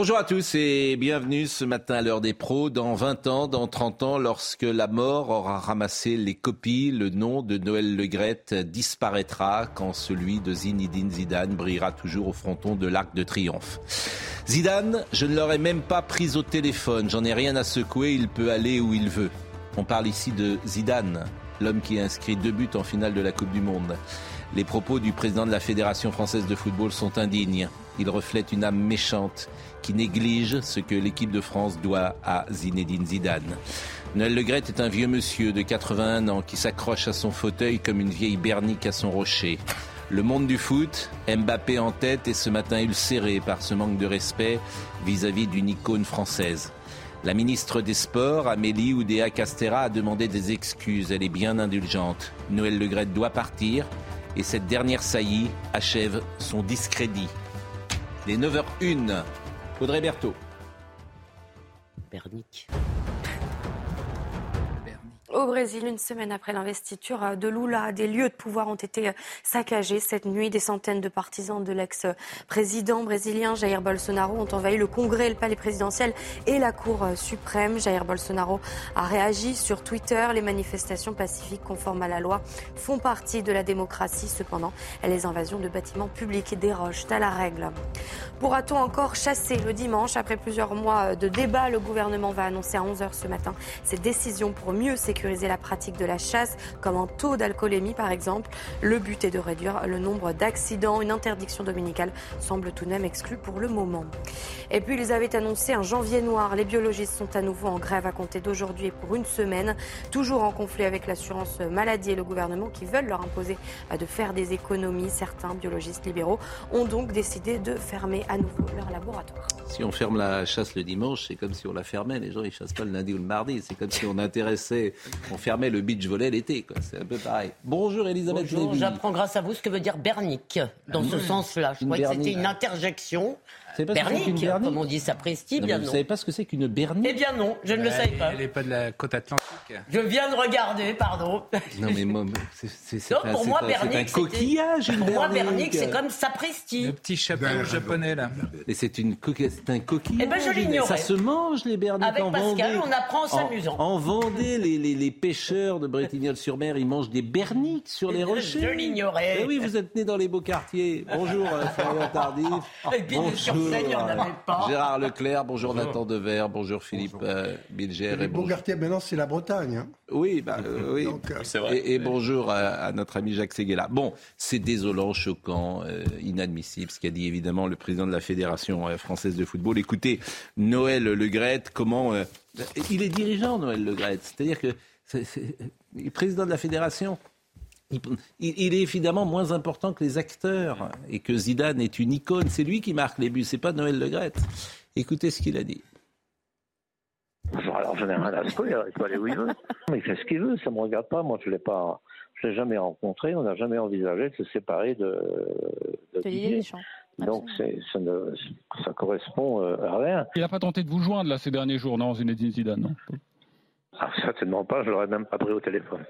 Bonjour à tous et bienvenue ce matin à l'heure des pros. Dans 20 ans, dans 30 ans, lorsque la mort aura ramassé les copies, le nom de Noël Legrette disparaîtra quand celui de Zinedine Zidane brillera toujours au fronton de l'Arc de Triomphe. Zidane, je ne l'aurais même pas pris au téléphone, j'en ai rien à secouer, il peut aller où il veut. On parle ici de Zidane, l'homme qui a inscrit deux buts en finale de la Coupe du Monde. Les propos du président de la Fédération française de football sont indignes. Ils reflètent une âme méchante qui néglige ce que l'équipe de France doit à Zinedine Zidane. Noël Legrette est un vieux monsieur de 81 ans qui s'accroche à son fauteuil comme une vieille bernique à son rocher. Le monde du foot, Mbappé en tête et ce matin ulcéré par ce manque de respect vis-à-vis d'une icône française. La ministre des Sports, Amélie Oudéa Castera, a demandé des excuses. Elle est bien indulgente. Noël Legrette doit partir et cette dernière saillie achève son discrédit. Les 9h01, Audrey Berthaud. Bernic. Au Brésil, une semaine après l'investiture de Lula, des lieux de pouvoir ont été saccagés. Cette nuit, des centaines de partisans de l'ex-président brésilien Jair Bolsonaro ont envahi le Congrès, le palais présidentiel et la Cour suprême. Jair Bolsonaro a réagi sur Twitter. Les manifestations pacifiques conformes à la loi font partie de la démocratie. Cependant, les invasions de bâtiments publics dérogent à la règle. Pourra-t-on encore chasser le dimanche? Après plusieurs mois de débats, le gouvernement va annoncer à 11h ce matin ses décisions pour mieux sécuriser la pratique de la chasse, comme un taux d'alcoolémie par exemple. Le but est de réduire le nombre d'accidents. Une interdiction dominicale semble tout de même exclue pour le moment. Et puis ils avaient annoncé un janvier noir. Les biologistes sont à nouveau en grève à compter d'aujourd'hui et pour une semaine, toujours en conflit avec l'assurance maladie et le gouvernement qui veulent leur imposer de faire des économies. Certains biologistes libéraux ont donc décidé de fermer à nouveau leur laboratoire. Si on ferme la chasse le dimanche, c'est comme si on la fermait. Les gens, ils chassent pas le lundi ou le mardi. C'est comme si on intéressait on fermait le beach volley l'été. C'est un peu pareil. Bonjour Elisabeth Bonjour, j'apprends grâce à vous ce que veut dire Bernic dans ce sens-là. Je croyais que c'était une interjection. Bernic, comme on dit, ça prestige, bien non. Vous ne savez pas ce que c'est qu'une bernique Eh bien non, je ne le savais pas. Elle n'est pas de la côte atlantique. Je viens de regarder, pardon. Non mais moi, c'est un, pour moi, un, un coquillage, une Pour moi, bernique, c'est comme sapristi. Le petit chapeau japonais, là. Et c'est une c'est un coquillage. Eh ben, je l'ignorais. Ça se mange, les berniques, Avec en Pascal, Vendée. on apprend en s'amusant. En, en Vendée, les, les, les pêcheurs de Bretignolles-sur-Mer, ils mangent des berniques sur les rochers. Je l'ignorais. Eh oui, vous êtes né dans les beaux quartiers. Bonjour, euh, Florian Tardif. Et puis, sur scène, il n'y en avait pas. Gérard Leclerc, bonjour, Nathan Dever, bonjour Philippe euh, Bilger. Les beaux quartiers, maintenant, c'est la Bretagne. Hein. Oui, bah, euh, oui. Donc, euh, Et, et bonjour à, à notre ami Jacques Seguela. Bon, c'est désolant, choquant, euh, inadmissible, ce qu'a dit évidemment le président de la Fédération française de football. Écoutez, Noël Le Legrette, comment... euh, il est dirigeant, Noël Le Legrette. C'est-à-dire que c'est, est président de la Fédération. Il, est évidemment moins important que les acteurs et que Zidane est une icône. C'est lui qui marque les buts, c'est pas Noël Le Legrette. Écoutez ce qu'il a dit. Alors j'en ai rien à secouer, alors il peut aller où il veut. Mais il fait ce qu'il veut, ça me regarde pas. Moi, je l'ai pas, je l'ai jamais rencontré. On n'a jamais envisagé de se séparer de, de Didier. Donc c'est, ça, ne, ça correspond euh, à rien. Il n'a pas tenté de vous joindre là ces derniers jours, non, Zinedine Zidane, non? Ah, certainement pas. Je l'aurais même pas pris au téléphone.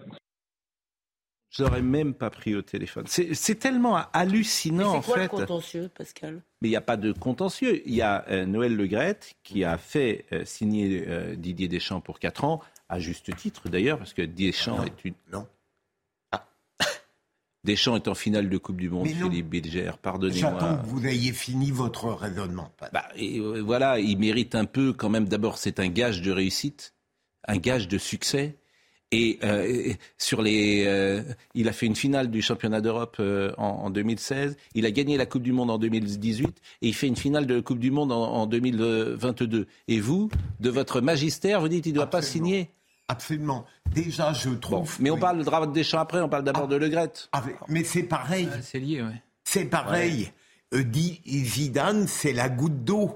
Je l'aurais même pas pris au téléphone. C'est tellement Mais hallucinant en c'est quoi fait. le contentieux, Pascal? Mais il n'y a pas de contentieux. Il y a euh, Noël Legrette qui a fait euh, signer euh, Didier Deschamps pour 4 ans, à juste titre d'ailleurs, parce que Deschamps Non, est une. non. Ah. Deschamps est en finale de Coupe du Monde. Philippe Bilger, J'attends pardonnez-moi. que vous ayez fini votre raisonnement. Bah, et, euh, voilà, il mérite un peu quand même. D'abord, c'est un gage de réussite, un gage de succès. Et, euh, et sur les, euh, il a fait une finale du championnat d'Europe euh, en, en 2016. Il a gagné la Coupe du Monde en 2018 et il fait une finale de Coupe du Monde en, en 2022. Et vous, de votre magistère, vous dites il ne doit pas signer. Absolument. Déjà, je Bon, trouve. mais on parle de Drame Deschamps après. On parle d'abord de Le Gret. Avec- Mais c'est pareil. Ah, C'est lié, ouais. C'est pareil. dit Zidane, c'est la goutte d'eau.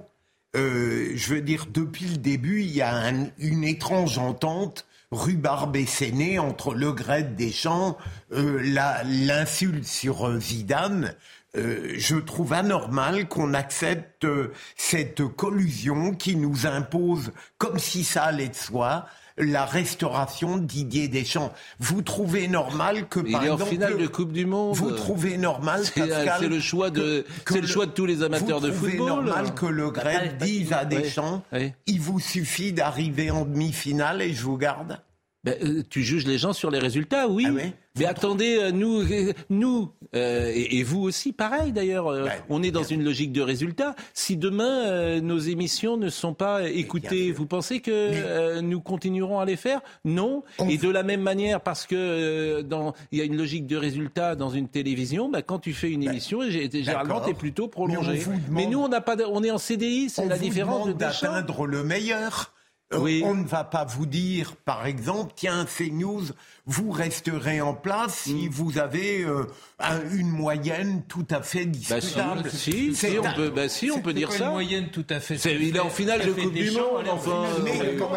je veux dire, depuis le début, il y a une étrange entente rhubarbe et entre Le Gret Deschamps, euh, l'insulte sur euh, Zidane. Euh, je trouve anormal qu'on accepte euh, cette collusion qui nous impose, comme si ça allait de soi, la restauration de Didier Deschamps. Vous trouvez normal que par Il est en finale de Coupe du Monde. Vous trouvez normal C'est le choix de c'est le choix de tous les amateurs de football. Vous trouvez normal que le Gret dise à Deschamps il vous suffit d'arriver en demi-finale et je vous garde ben, euh, tu juges les gens sur les résultats, oui. Ah mais attendez, euh, nous, euh, nous et, vous aussi, pareil d'ailleurs, on est dans une logique de résultats. Si demain nos émissions ne sont pas écoutées, vous pensez que nous continuerons à les faire? Non. Et de la même manière, parce que dans il y a une logique de résultats dans une télévision, bah, quand tu fais une émission, généralement t'es plutôt prolongé. Mais, nous, on n'a pas, on est en CDI, c'est la différence de d'atteindre le meilleur. On ne va pas vous dire, par exemple, tiens, CNews, vous resterez en place si mm. vous avez euh, une moyenne tout à fait bah, discutable. si, si, on peut, bah, si, on peut dire ça. Une moyenne tout à fait. il est en finale de Coupe du Monde, enfin.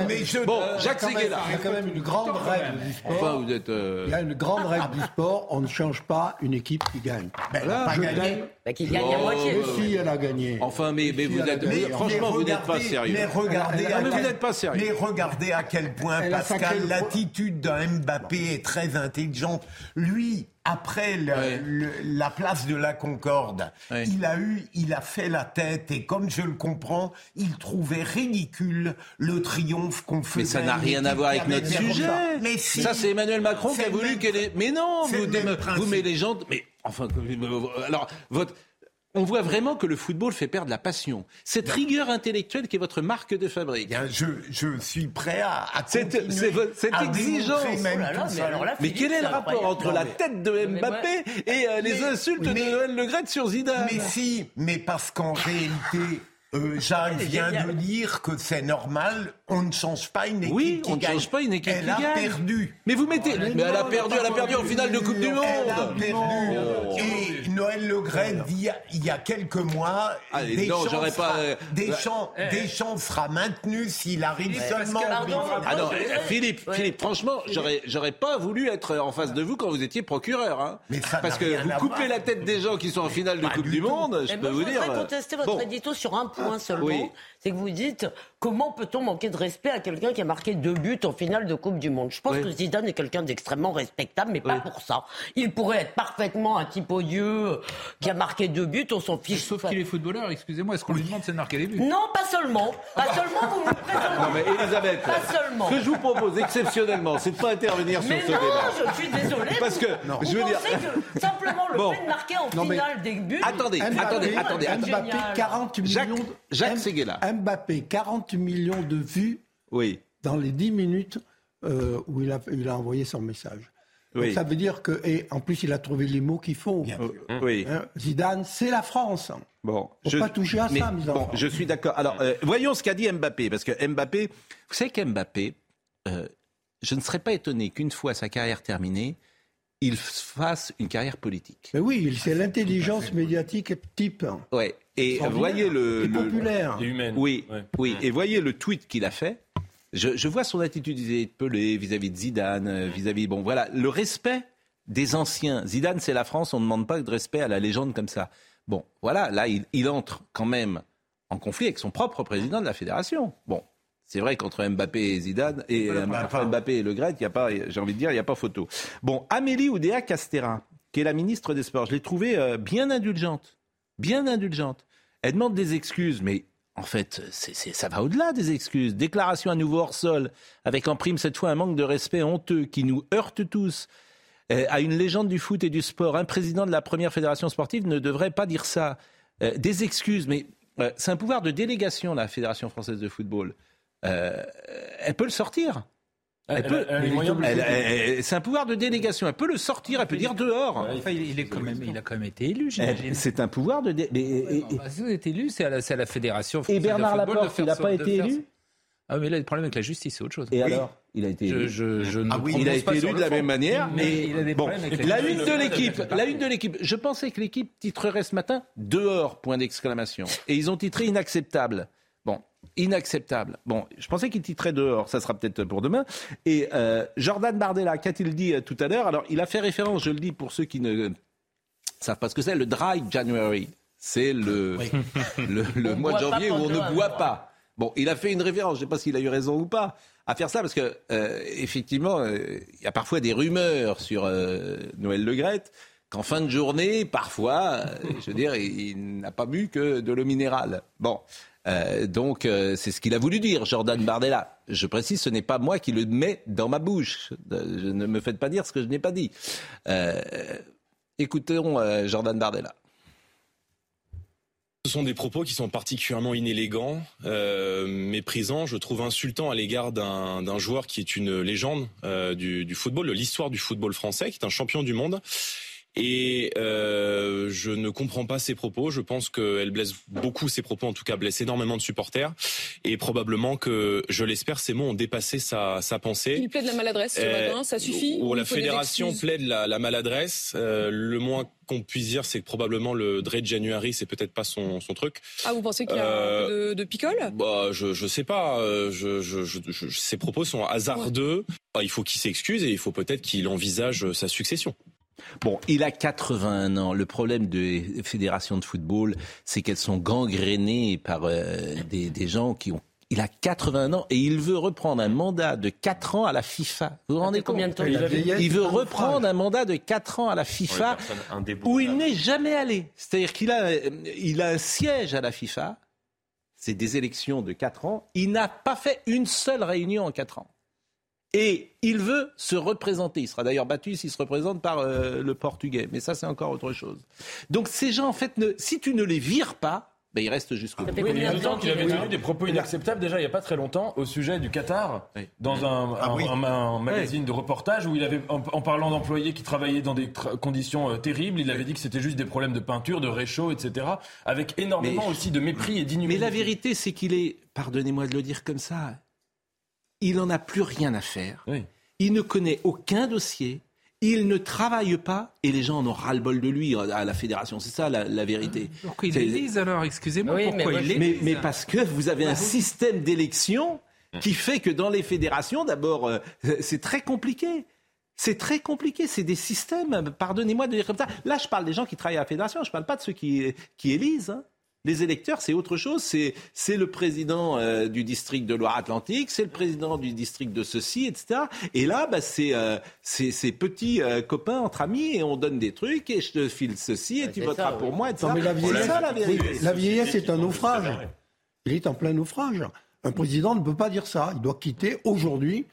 Mais, je, bon, Jacques Seguela. Il y a quand même une grande règle du sport. Enfin, vous êtes. Euh, il y a une grande règle du sport. On ne change pas une équipe qui gagne. Ben, pas gagné. Bah, qui gagne à moitié. Mais si, elle a gagné. Enfin, mais, mais vous êtes. franchement, vous n'êtes pas sérieux. Mais regardez. mais vous n'êtes pas sérieux. Mais regardez à quel point, Pascal, l'attitude d'un Mbappé est très intelligente. Lui, après la place de la Concorde, il a eu, il a fait la tête et comme je le comprends, il trouvait ridicule le triomphe qu'on faisait. Mais ça n'a rien à voir avec notre sujet. Mais ça, c'est Emmanuel Macron qui a voulu qu'elle ait. Mais non, vous, vous, mais les gens. Mais enfin, alors votre on voit vraiment que le football fait perdre la passion. Cette rigueur intellectuelle qui est votre marque de fabrique. je, suis prêt à, cette, exigence. mais, quel est le rapport entre la tête de Mbappé et euh, les insultes de Noël Le sur Zidane Mais si, mais parce qu'en réalité, euh, Jacques vient de dire que c'est normal, on ne change pas une équipe oui, on ne change pas une équipe elle a perdu. Mais vous mettez, oh, mais, elle a perdu, elle a perdu en finale de Coupe du Monde. Elle a perdu. Oh. Et Noël Le Gret dit il y a quelques mois, des non, sera, pas. Euh, Deschamps, bah, Deschamps sera maintenu s'il arrive seulement. Ah non, Philippe, Philippe, franchement, j'aurais, j'aurais pas voulu être en face de vous quand vous étiez procureur, hein. Mais ça Parce que vous coupez la tête des gens qui sont en finale de Coupe du Monde, je peux vous dire. Je voudrais contester votre édito sur un point seulement c'est que vous dites comment peut-on manquer de respect à quelqu'un qui a marqué deux buts en finale de Coupe du Monde? Je pense que Zidane est quelqu'un d'extrêmement respectable, mais pas pour ça. Il pourrait être parfaitement un type odieux qui a marqué deux buts, on s'en fiche. Sauf qu'il est footballeur, excusez-moi, est-ce qu'on lui demande de marquer des buts? Non, pas seulement. Pas ah seulement, vous me présentez. Non, mais Elisabeth, pas seulement. ce que je vous propose exceptionnellement, c'est de pas intervenir sur ce non, débat. je suis désolé. Parce que, je veux dire... que simplement le fait de marquer en finale des buts... Attendez, attendez, attendez. Mbappé, 40 millions... Jacques Seguela. Mbappé, 40 millions de vues oui. dans les 10 minutes euh, où il a, il a envoyé son message. ça veut dire que, et en plus, il a trouvé les mots qu'il faut. Oui. Hein, Zidane, c'est la France. Bon, Faut je, pas toucher à ça, bon, je suis d'accord. Alors, euh, voyons ce qu'a dit Mbappé, parce que Mbappé, vous savez qu'Mbappé, euh, je ne serais pas étonné qu'une fois sa carrière terminée, il fasse une carrière politique. Mais oui, c'est l'intelligence médiatique type. Ouais. Et voyez le, populaire. Oui, oui. Et voyez le tweet qu'il a fait. Je, vois son attitude vis-à-vis vis-à-vis de Zidane, euh, vis-à-vis bon voilà le respect des anciens. Zidane, c'est la France, on ne demande pas de respect à la légende comme ça. Bon, voilà, là, il, il entre quand même en conflit avec son propre président de la fédération. Bon, c'est vrai qu'entre Mbappé et Zidane, et Mbappé et Le Gret, il y a pas, j'ai envie de dire, il n'y a pas photo. Bon, Amélie Oudéa Castera, qui est la ministre des Sports, je l'ai trouvée euh, bien indulgente. Bien indulgente. Elle demande des excuses, mais en fait, ça va au-delà des excuses. Déclaration à nouveau hors sol, avec en prime cette fois un manque de respect honteux qui nous heurte tous. Euh, à une légende du foot et du sport, un président de la première fédération sportive ne devrait pas dire ça. Euh, des excuses, mais c'est un pouvoir de délégation, la Fédération française de football. Euh, elle peut le sortir. Elle peut, c'est un pouvoir de délégation. Elle peut le sortir, elle peut dire dehors. il, est quand même, il a quand même été élu, C'est un pouvoir de. Dé... si vous êtes élu, c'est à, la fédération. Et Bernard Laporte, il n'a pas été élu Ah, mais là, le problème avec la justice, c'est autre chose. Et alors Il a été élu. Je, je, ne ah oui, il a été élu de la même manière. Mais il a des bon, avec la une de l'équipe, la une de l'équipe. Je pensais que l'équipe titrerait ce matin dehors point d'exclamation. Et ils ont titré inacceptable. Inacceptable. Bon, je pensais qu'il titrait dehors, ça sera peut-être pour demain. Et euh, Jordan Bardella, qu'a-t-il dit euh, tout à l'heure? Alors, il a fait référence, je le dis pour ceux qui ne savent pas ce que c'est, le Dry January. C'est le, le, le mois de janvier où on ne boit pas. Bon, il a fait une référence, je ne sais pas s'il a eu raison ou pas, à faire ça, parce que euh, effectivement, euh, il y a parfois des rumeurs sur euh, Noël Le Grette qu'en fin de journée, parfois, je veux dire, il, n'a pas bu que de l'eau minérale. Bon, donc c'est ce qu'il a voulu dire, Jordan Bardella. Je précise, ce n'est pas moi qui le mets dans ma bouche. Je, ne me faites pas dire ce que je n'ai pas dit. écoutons Jordan Bardella. Ce sont des propos qui sont particulièrement inélégants, euh, méprisants, je trouve insultants à l'égard d'un joueur qui est une légende euh, du football, de l'histoire du football français, qui est un champion du monde et euh, je ne comprends pas ses propos. Je pense qu'elle blesse beaucoup ses propos, en tout cas blesse énormément de supporters. Et probablement que, je l'espère, ces mots ont dépassé sa, sa pensée. Il plaide la maladresse ce euh, matin, ça suffit Ou la fédération plaide la, la maladresse. Euh, le moins qu'on puisse dire, c'est que probablement le Dre January, c'est peut-être pas son, son truc. Ah, vous pensez qu'il y a peu de, de picole Bah, je je sais pas. Euh, je, je, je, ces propos sont hasardeux. Bah, il faut qu'il s'excuse et il faut peut-être qu'il envisage sa succession. Bon, il a 81 ans. Le problème des fédérations de football, c'est qu'elles sont gangrénées par euh, des, des, gens qui ont. Il a 81 ans et il veut reprendre un mandat de 4 ans à la FIFA. Vous vous rendez compte combien de temps Il, veut reprendre un mandat de 4 ans à la FIFA où il n'est jamais allé. C'est-à-dire qu'il a, il a un siège à la FIFA. C'est des élections de 4 ans. Il n'a pas fait une seule réunion en 4 ans. Et il veut se représenter. Il sera d'ailleurs battu s'il se représente par euh, le portugais. Mais ça, c'est encore autre chose. Donc ces gens, en fait, ne, si tu ne les vires pas, ben, ils restent jusqu'au bout. Oui, il y a temps qu'il avait tenu des propos inacceptables déjà il n'y a pas très longtemps au sujet du Qatar dans un, ah un, magazine de reportage où il avait en, parlant d'employés qui travaillaient dans des conditions euh, terribles, il avait dit que c'était juste des problèmes de peinture, de réchaud, etc. Avec énormément aussi de mépris et d'inhumilité. Mais la vérité, c'est qu'il est, pardonnez-moi de le dire comme ça, il n'en a plus rien à faire. Il ne connaît aucun dossier. Il ne travaille pas et les gens en ont ras-le-bol de lui à la fédération. C'est ça la, vérité. Pourquoi il élise alors? Excusez-moi. pourquoi il mais, mais, parce que vous avez un système d'élection qui fait que dans les fédérations, d'abord, euh, c'est très compliqué. C'est très compliqué, c'est des systèmes, pardonnez-moi de dire comme ça. Là, je parle des gens qui travaillent à la fédération, je ne parle pas de ceux qui, qui élisent. Hein. Les électeurs, c'est autre chose. C'est le président euh, du district de Loire-Atlantique, c'est le président du district de ceci, etc. Et là, bah, c'est euh, ces petits euh, copains entre amis et on donne des trucs et je te file ceci et tu voteras pour moi, etc. mais la vieillesse, ça, la, la vieillesse est un naufrage. Il est en plein naufrage. Un président ne peut pas dire ça. Il doit quitter aujourd'hui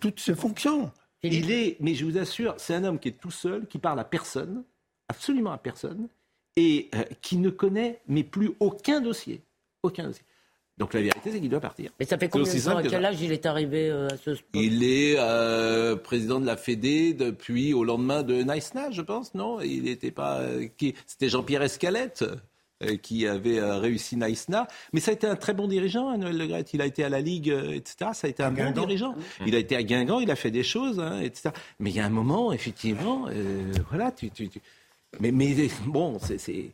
toutes ses fonctions. Il est, mais je vous assure, c'est un homme qui est tout seul, qui parle à personne, absolument à personne, et euh, qui ne connaît mais plus aucun dossier. Aucun dossier. Donc la vérité, c'est qu'il doit partir. Mais ça fait combien de temps À quel âge il est arrivé euh, à ce sport Il est euh, président de la Fédé depuis au lendemain de Nice je pense, non? Il n'était pas. qui... C'était Jean-Pierre Escalette qui avait réussi Naïsna. Mais ça a été un très bon dirigeant, hein, Noël Le Il a été à la Ligue, etc. Ça a été un bon dirigeant. Il a été à Guingamp, il a fait des choses, hein, etc. Mais il y a un moment, effectivement, voilà, tu, tu, tu mais, mais bon, c'est,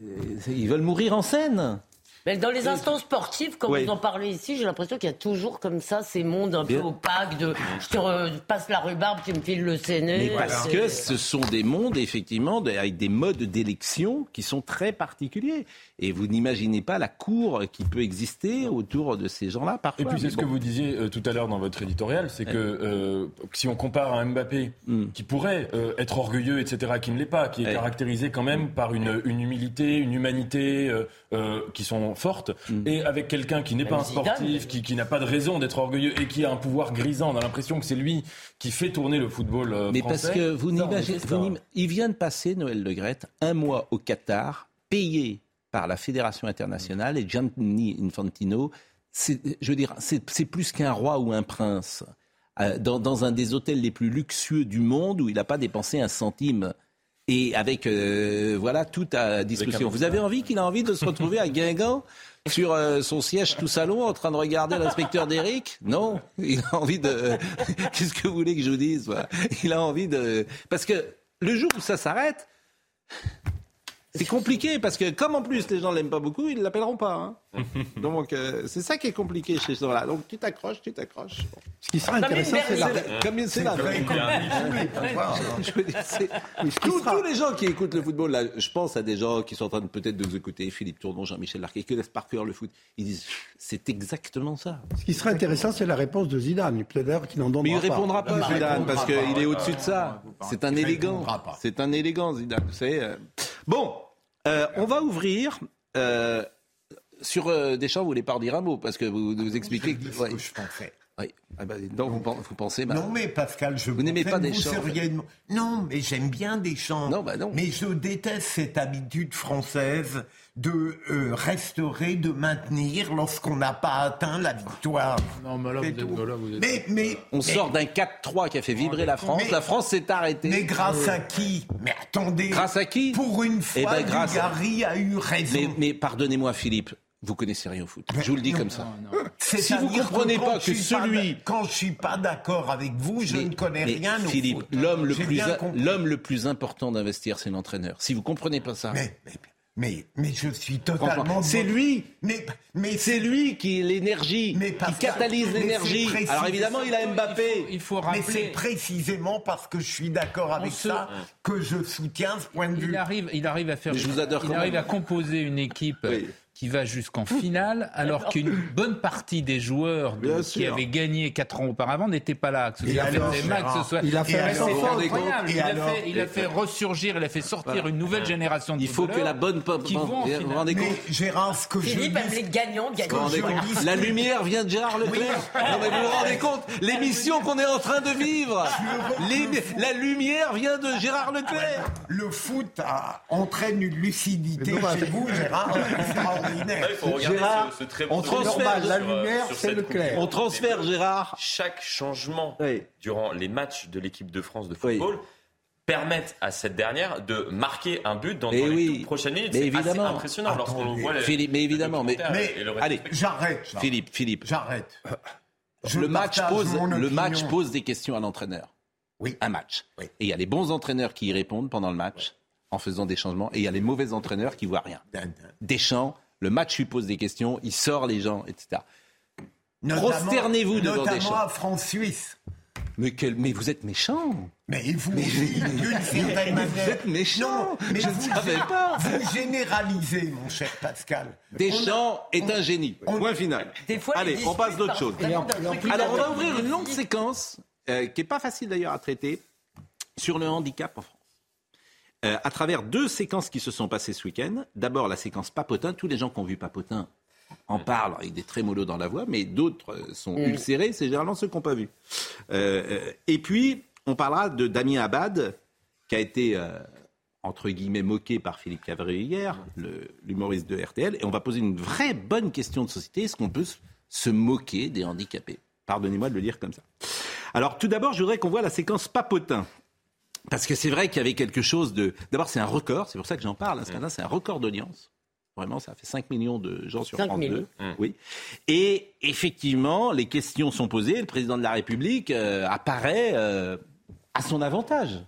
ils veulent mourir en scène. Mais dans les instances sportives, quand vous en parlez ici, j'ai l'impression qu'il y a toujours comme ça ces mondes un peu opaques de je te passe la rhubarbe, tu me files le séné. Mais parce que ce sont des mondes, effectivement, avec des modes d'élection qui sont très particuliers. Et vous n'imaginez pas la cour qui peut exister autour de ces gens-là parfois. Et puis c'est ce que vous disiez euh, tout à l'heure dans votre éditorial, c'est que euh, si on compare un Mbappé hmm. qui pourrait euh, être orgueilleux, etc., qui ne l'est pas, qui est caractérisé quand même par une, une humilité, une humanité qui sont fortes, hmm. et avec quelqu'un qui n'est pas un sportif, qui, qui n'a pas de raison d'être orgueilleux et qui a un pouvoir grisant, on a l'impression que c'est lui qui fait tourner le football français. Mais parce que vous n'imaginez, il vient de passer Noël Le Grette un mois au Qatar, payé par la Fédération internationale et Gianni Infantino, je veux dire, c'est plus qu'un roi ou un prince. Euh, dans, un des hôtels les plus luxueux du monde où il n'a pas dépensé un centime. Et avec euh, voilà tout à disposition. Vous avez envie qu'il a envie de se retrouver à Guingamp sur euh, son siège tout salon en train de regarder l'inspecteur d'Eric Non, il a envie de. Qu'est-ce que vous voulez que je vous dise Il a envie de. Parce que le jour où ça s'arrête, c'est compliqué parce que comme en plus les gens l'aiment pas beaucoup, ils l'appelleront pas. Hein. Donc euh, c'est ça qui est compliqué chez ce là Donc tu t'accroches, tu t'accroches. Ce qui sera intéressant, c'est la. Comme c'est la. Tous les gens qui écoutent le football, là, je pense à des gens qui sont en train de peut-être de vous écouter, Philippe Tournon, Jean-Michel Larquet, qui connaissent par cœur le foot. Ils disent c'est exactement ça. Ce qui sera intéressant, c'est la réponse de Zidane. Peut-être qu'il n'en donnera pas. Mais il répondra pas, Zidane, parce qu'il est au-dessus de ça. C'est un élégant. C'est un élégant, Zidane. Euh. Bon, euh, on va ouvrir. Euh, sur euh, Deschamps, vous voulez pas dire un mot parce que vous nous expliquez que, ouais. je. Oui. Ah bah, donc vous, vous pensez Non mais Pascal, je vous n'aimez pas Deschamps. Non, mais j'aime bien Deschamps. Non, bah non. Mais je déteste cette habitude française de euh, restaurer, de maintenir lorsqu'on n'a pas atteint la victoire. Non, mais là, vous êtes, là, vous êtes... Mais, mais, on sort d'un 4-3 qui a fait vibrer la France. la France s'est arrêtée. Mais grâce à qui? Mais attendez. Grâce à qui? Pour une fois, eh ben, grâce Dugarry a eu raison. Mais, mais pardonnez-moi, Philippe. Vous connaissez rien au foot. Je vous le dis comme ça. Si vous ne comprenez pas que celui. quand je suis pas d'accord avec vous, je ne connais rien au Philippe, foot. l'homme le, plus, l'homme le plus important d'investir, c'est l'entraîneur. Si vous comprenez pas ça. Mais, mais, mais, je suis totalement. C'est lui. Mais, mais c'est lui qui est l'énergie, qui catalyse l'énergie. Alors évidemment, il a Mbappé. Il faut, rappeler. Mais c'est précisément parce que je suis d'accord avec ça que je soutiens ce point de vue. Il arrive, il arrive à faire. je vous adore il arrive à composer une équipe qui va jusqu'en finale, alors qu'une bonne partie des joueurs de, qui avaient gagné 4 ans auparavant n'étaient pas là. Que ce soit alors, Max, ce soit... Il a fait, incroyable. Il, a fait, il a fait ressurgir, il a fait sortir une nouvelle génération de Il faut que la bonne qui vont vous rendez compte Gérard, ce que Philippe je dis... les gagnants, gagnants. La lumière vient de Gérard Leclerc. Non, mais vous vous rendez compte L'émission qu'on est en train de vivre La lumière vient de Gérard Leclerc. Le foot entraîne une lucidité chez vous, Gérard. Gérard, on transfère la lumière, c'est le clair. On transfère Gérard. Chaque changement durant les matchs de l'équipe de France de football permettent à cette dernière de marquer un but dans, dans les prochaines minutes. C'est assez impressionnant lorsqu'on voit les, Philippe, mais évidemment, mais, allez, j'arrête. Philippe, Philippe, j'arrête. le match pose, le match pose des questions à l'entraîneur. Oui. Un match. Et il y a les bons entraîneurs qui y répondent pendant le match en faisant des changements, et il y a les mauvais entraîneurs qui voient rien. Deschamps le match lui pose des questions, il sort les gens, etc. Prosternez-vous devant notamment Deschamps. à France-Suisse. Mais, quel, mais vous êtes méchant. Mais vous, mais, vous êtes méchant. mais je vous, ne savais pas. Vous généralisez, mon cher Pascal. Deschamps on, est un génie. Point final. Allez, on passe d'autre chose. Alors, on va ouvrir une longue séquence, euh, qui n'est pas facile d'ailleurs à traiter, sur le handicap en France. Euh, à travers deux séquences qui se sont passées ce week-end. D'abord la séquence Papotin. Tous les gens qui ont vu Papotin en parlent avec des trémolos dans la voix, mais d'autres euh, sont mm. ulcérés. C'est généralement ceux qui n'ont pas vu. Euh, et puis, on parlera de Damien Abad, qui a été, entre guillemets, moqué par Philippe Cavrier hier, l'humoriste de RTL. Et on va poser une vraie bonne question de société. Est-ce qu'on peut se moquer des handicapés? Pardonnez-moi de le dire comme ça. Alors, tout d'abord, je voudrais qu'on voit la séquence Papotin. Parce que c'est vrai qu'il y avait quelque chose de. D'abord, c'est un record, c'est pour ça que j'en parle. Ce matin, c'est un record d'audience. Vraiment, ça fait 5 millions de gens sur France 2. Mmh. Oui. Et effectivement, les questions sont posées. Le président de la République euh, apparaît euh, à son avantage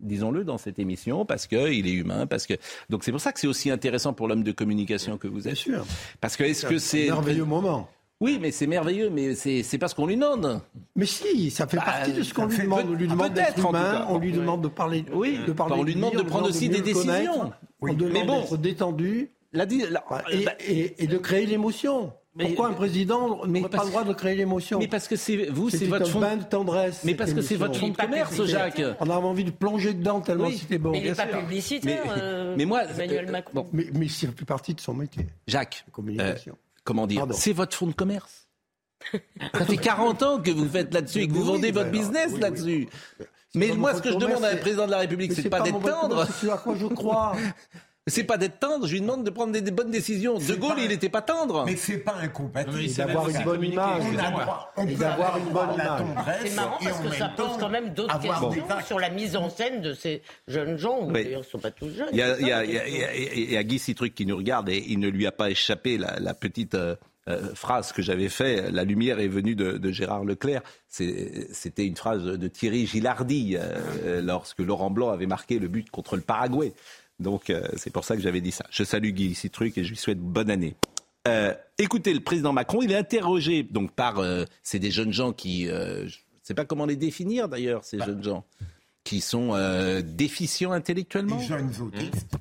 disons-le, dans cette émission, parce qu'il est humain, parce que... Donc c'est pour ça que c'est aussi intéressant pour l'homme de communication que vous êtes. Bien sûr. Parce que est-ce que c'est... Un merveilleux moment. Oui, mais c'est merveilleux, mais c'est pas ce qu'on lui demande. Mais si, ça fait bah, partie de ce qu'on lui demande. On lui demande d'être humain, on lui demande de parler. Oui, de parler. on lui demande de prendre aussi des décisions. Oui. On mais bon, d'être détendu. La, la, et, bah, et, et, de créer l'émotion. Pourquoi un président n'a pas le droit de créer l'émotion Mais parce que c'est vous, c'est votre fond de tendresse. Mais parce que c'est votre fond de commerce, Jacques. On a envie de plonger dedans tellement c'était bon. Mais il n'est pas publicitaire, mais, euh, mais moi, Emmanuel Macron. Bon. Mais, mais c'est plus partie de son métier. Jacques, communication. Euh, comment dire C'est votre fonds de commerce. Ça fait 40 ans que vous faites là-dessus et que vous vendez votre business là-dessus. Mais moi, ce que je demande à un président de la République, c'est pas d'être tendre. C'est à quoi je crois. C'est pas d'être tendre, je lui demande de prendre des, bonnes décisions. De Gaulle, il n'était pas tendre. Mais c'est pas incompatible. d'avoir une bonne image. On peut avoir une bonne image. C'est marrant parce que ça pose quand même d'autres questions sur la mise en scène de ces jeunes gens, ou d'ailleurs ils ne sont pas tous jeunes. Il y a, Guy Citruc qui nous regarde et il ne lui a pas échappé la, petite... Euh, euh, phrase que j'avais fait, la lumière est venue de, de Gérard Leclerc. C'était une phrase de Thierry Gilardi euh, lorsque Laurent Blanc avait marqué le but contre le Paraguay. Donc euh, c'est pour ça que j'avais dit ça. Je salue Guy Citruc et je lui souhaite bonne année. écoutez, le président Macron, il est interrogé donc par, c'est des jeunes gens qui, je ne sais pas comment les définir d'ailleurs, ces jeunes gens qui sont euh, déficients intellectuellement. Des jeunes autistes.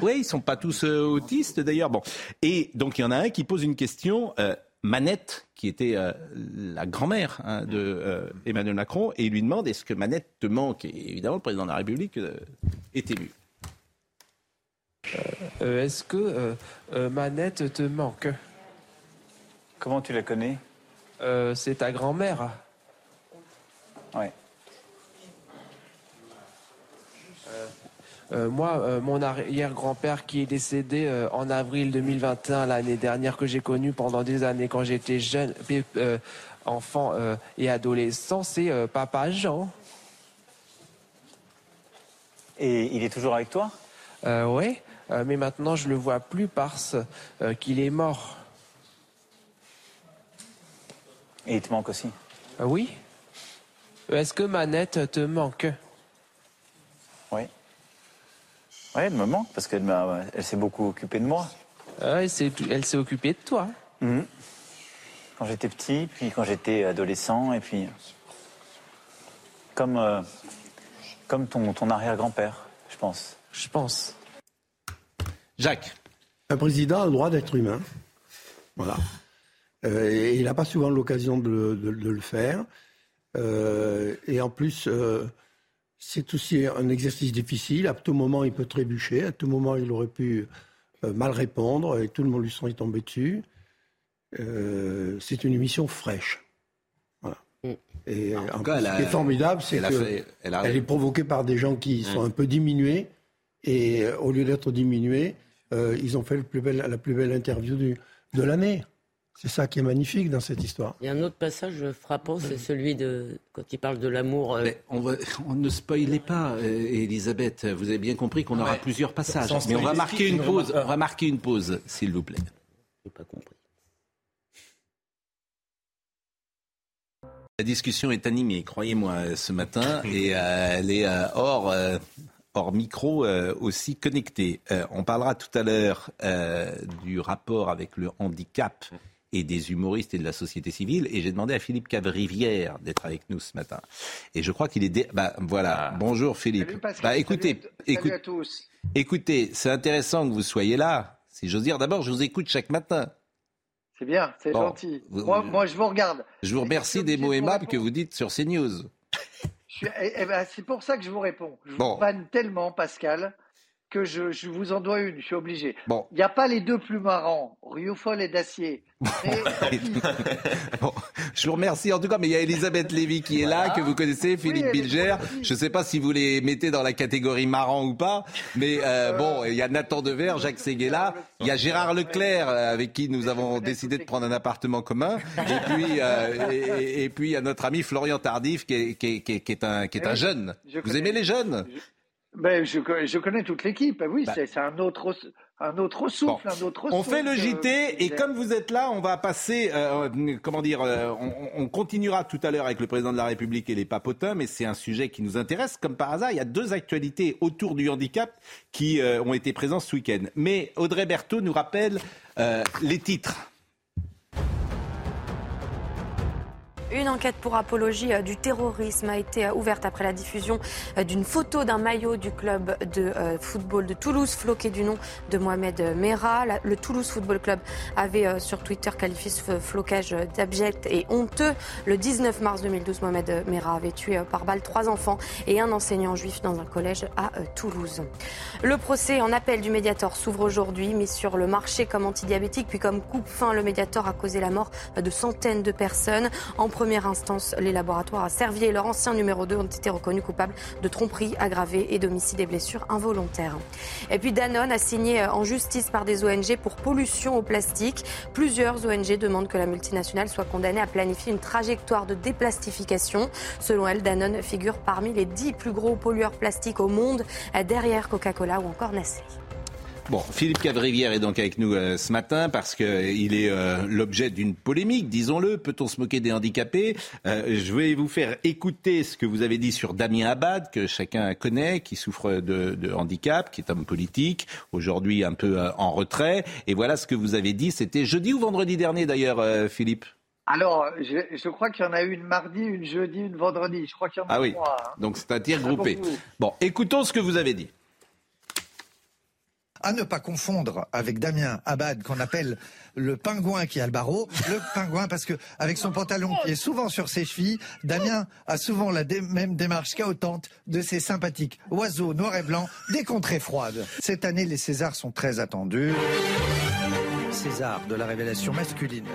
Oui, ils sont pas tous euh, autistes d'ailleurs. Bon, et donc il y en a un qui pose une question. Euh, Manette, qui était la grand-mère hein, de Emmanuel Macron, et il lui demande est-ce que Manette te manque? Et évidemment, le président de la République est élu. Est-ce que Manette te manque? Comment tu la connais? C'est ta grand-mère. Ouais. Euh, moi, euh, mon arrière-grand-père qui est décédé euh, en avril 2021, l'année dernière, que j'ai connu pendant des années quand j'étais jeune, enfant et adolescent, c'est papa Jean. Et il est toujours avec toi? Oui, mais maintenant je le vois plus parce qu'il est mort. Et il te manque aussi Oui. Est-ce que Manette te manque? Oui. Oui, elle me manque parce qu'elle elle s'est beaucoup occupée de moi. Ah, elle s'est occupée de toi. Mhm. Quand j'étais petit, puis quand j'étais adolescent, et puis comme, euh, comme ton, ton arrière-grand-père, je pense. Je pense. Jacques. Un président a le droit d'être humain. Voilà. Euh, et il n'a pas souvent l'occasion de, le faire. Euh, et en plus, c'est aussi un exercice difficile. À tout moment, il peut trébucher. À tout moment, il aurait pu euh, mal répondre et tout le monde lui serait tombé dessus. Euh, c'est une émission fraîche. Voilà. Mm. Et en, ce qui est formidable, c'est qu'elle elle est provoquée par des gens qui sont mm. un peu diminués. Et euh, au lieu d'être diminués, ils ont fait la plus belle interview de l'année. C'est ça qui est magnifique dans cette histoire. Il y a un autre passage frappant, c'est celui de quand il parle de l'amour. Euh, on, ne spoilez pas, euh, Elisabeth. Vous avez bien compris qu'on aura plusieurs passages. Mais on va marquer une pause. On va marquer une pause, s'il vous plaît. n'ai pas compris. La discussion est animée, croyez-moi, ce matin, et euh, elle est hors, hors micro aussi connectée. on parlera tout à l'heure du rapport avec le handicap et des humoristes et de la société civile. Et j'ai demandé à Philippe Cavrivière d'être avec nous ce matin. Et je crois qu'il est... Bah, voilà. Ah. Bonjour Philippe. bah, écoutez, salut à, tous. Écoutez, c'est intéressant que vous soyez là. Si j'ose dire, d'abord, je vous écoute chaque matin. C'est bien, c'est gentil. moi, je vous regarde. Je vous remercie des mots aimables que vous dites sur CNews. Eh, eh ben, c'est pour ça que je vous réponds. Je vous vanne tellement, Pascal, que je, vous en dois une, je suis obligé. Bon. Il n'y a pas les deux plus marrants, Rioufol et Dacier. je vous remercie en tout cas, mais il y a Elisabeth Lévy qui est là, que vous connaissez, Philippe Bilger. Je ne sais pas si vous les mettez dans la catégorie marrant ou pas, mais euh, euh, bon, il y a Nathan Dever, Jacques Séguéla, il y a Gérard Leclerc euh, avec qui nous avons décidé de prendre un appartement commun, et puis et, puis il y a notre ami Florian Tardif qui est, qui est, un, qui est un jeune. Vous aimez les jeunes? Ben, je, je, connais toute l'équipe. Oui, bah. c'est un autre, un autre souffle, un autre. On fait le JT et comme vous êtes là, on va passer. Euh, comment dire euh, on, continuera tout à l'heure avec le président de la République et les papotins, mais c'est un sujet qui nous intéresse. Comme par hasard, il y a deux actualités autour du handicap qui euh, ont été présentes ce week-end. Mais Audrey Berthaud nous rappelle les titres. Une enquête pour apologie euh, du terrorisme a été euh, ouverte après la diffusion euh, d'une photo d'un maillot du club de football de Toulouse, floqué du nom de Mohamed Merah. Le Toulouse Football Club avait sur Twitter qualifié ce flocage d'abject et honteux. Le 19 mars 2012, Mohamed Merah avait tué par balle trois enfants et un enseignant juif dans un collège à Toulouse. Le procès en appel du Mediator s'ouvre aujourd'hui, mis sur le marché comme antidiabétique, puis comme coupe-fin. Le Mediator a causé la mort de centaines de personnes. Première instance, les laboratoires à Servier et leur ancien numéro 2 ont été reconnus coupables de tromperie aggravée et d'homicide et blessures involontaires. Et puis Danone a signé en justice par des ONG pour pollution au plastique. Plusieurs ONG demandent que la multinationale soit condamnée à planifier une trajectoire de déplastification. Selon elle, Danone figure parmi les dix plus gros pollueurs plastiques au monde, derrière Coca-Cola ou encore Nestlé. Bon, Philippe Cavrivière est donc avec nous euh, ce matin parce qu'il est euh, l'objet d'une polémique, disons-le. Peut-on se moquer des handicapés? Euh, Je vais vous faire écouter ce que vous avez dit sur Damien Abad, que chacun connaît, qui souffre de, de handicap, qui est homme politique, aujourd'hui un peu en retrait. Et voilà ce que vous avez dit. C'était jeudi ou vendredi dernier d'ailleurs, Philippe? Alors, je, je crois qu'il y en a eu une mardi, une jeudi, une vendredi. Je crois qu'il y en a ah oui. trois. Hein. Donc c'est un tir groupé. Bon, écoutons ce que vous avez dit à ne pas confondre avec Damien Abad qu'on appelle le pingouin qui a le barreau, le pingouin parce que avec son pantalon qui est souvent sur ses chevilles, Damien a souvent la même démarche chaotante de ses sympathiques oiseaux noirs et blancs des contrées froides. Cette année, les Césars sont très attendus. César de la révélation masculine.